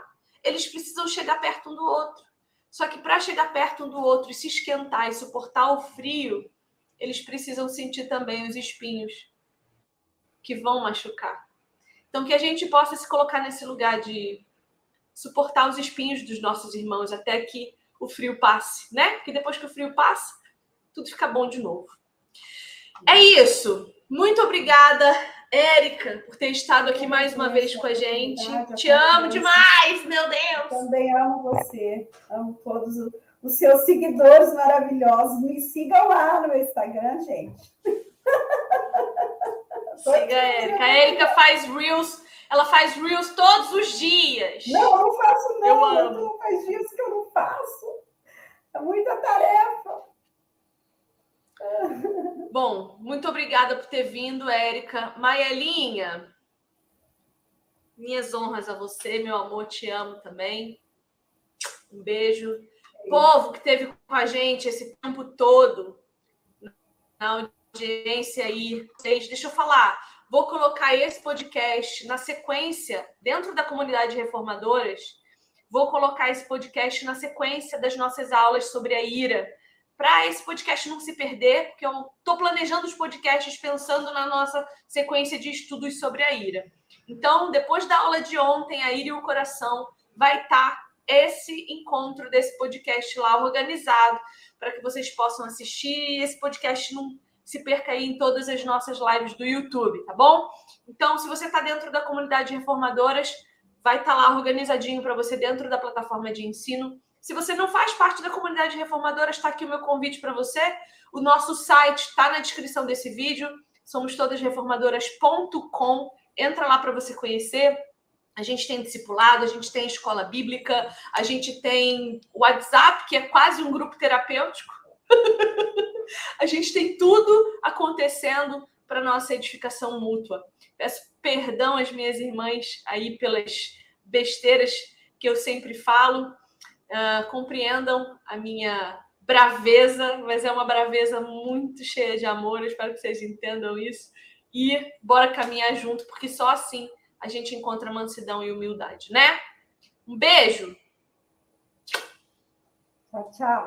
Eles precisam chegar perto um do outro. Só que para chegar perto um do outro e se esquentar e suportar o frio, eles precisam sentir também os espinhos que vão machucar. Então, que a gente possa se colocar nesse lugar de suportar os espinhos dos nossos irmãos até que o frio passe, né? Porque depois que o frio passa, tudo fica bom de novo. É isso. Muito obrigada, Érica, por ter estado aqui mais uma vez com a gente. Te amo demais, meu Deus. Também amo você. Amo todos os seus seguidores maravilhosos. Me sigam lá no Instagram, gente. Siga a Erika. A Erika faz Reels, ela faz Reels todos os dias. Não, eu não faço não. Eu amo. Não faz dias que eu não faço. É muita tarefa. Bom, muito obrigada por ter vindo, Érica. Maelinha, minhas honras a você, meu amor, te amo também. Um beijo. Povo que teve com a gente esse tempo todo na audiência aí. Deixa eu falar. Vou colocar esse podcast na sequência, dentro da comunidade reformadoras. Vou colocar esse podcast na sequência das nossas aulas sobre a ira. Para esse podcast não se perder, porque eu estou planejando os podcasts pensando na nossa sequência de estudos sobre a ira. Então, depois da aula de ontem, a ira e o coração, vai estar tá esse encontro desse podcast lá organizado para que vocês possam assistir. Esse podcast não se perca aí em todas as nossas lives do YouTube, tá bom? Então, se você está dentro da comunidade Reformadoras, vai estar tá lá organizadinho para você dentro da plataforma de ensino. Se você não faz parte da comunidade Reformadoras, está aqui o meu convite para você. O nosso site está na descrição desse vídeo, somos todasreformadoras.com. Entra lá para você conhecer. A gente tem discipulado, a gente tem escola bíblica, a gente tem WhatsApp, que é quase um grupo terapêutico. a gente tem tudo acontecendo para nossa edificação mútua. Peço perdão às minhas irmãs aí pelas besteiras que eu sempre falo. Uh, compreendam a minha braveza, mas é uma braveza muito cheia de amor. Eu espero que vocês entendam isso. E bora caminhar junto, porque só assim a gente encontra mansidão e humildade, né? Um beijo! Tchau, tchau.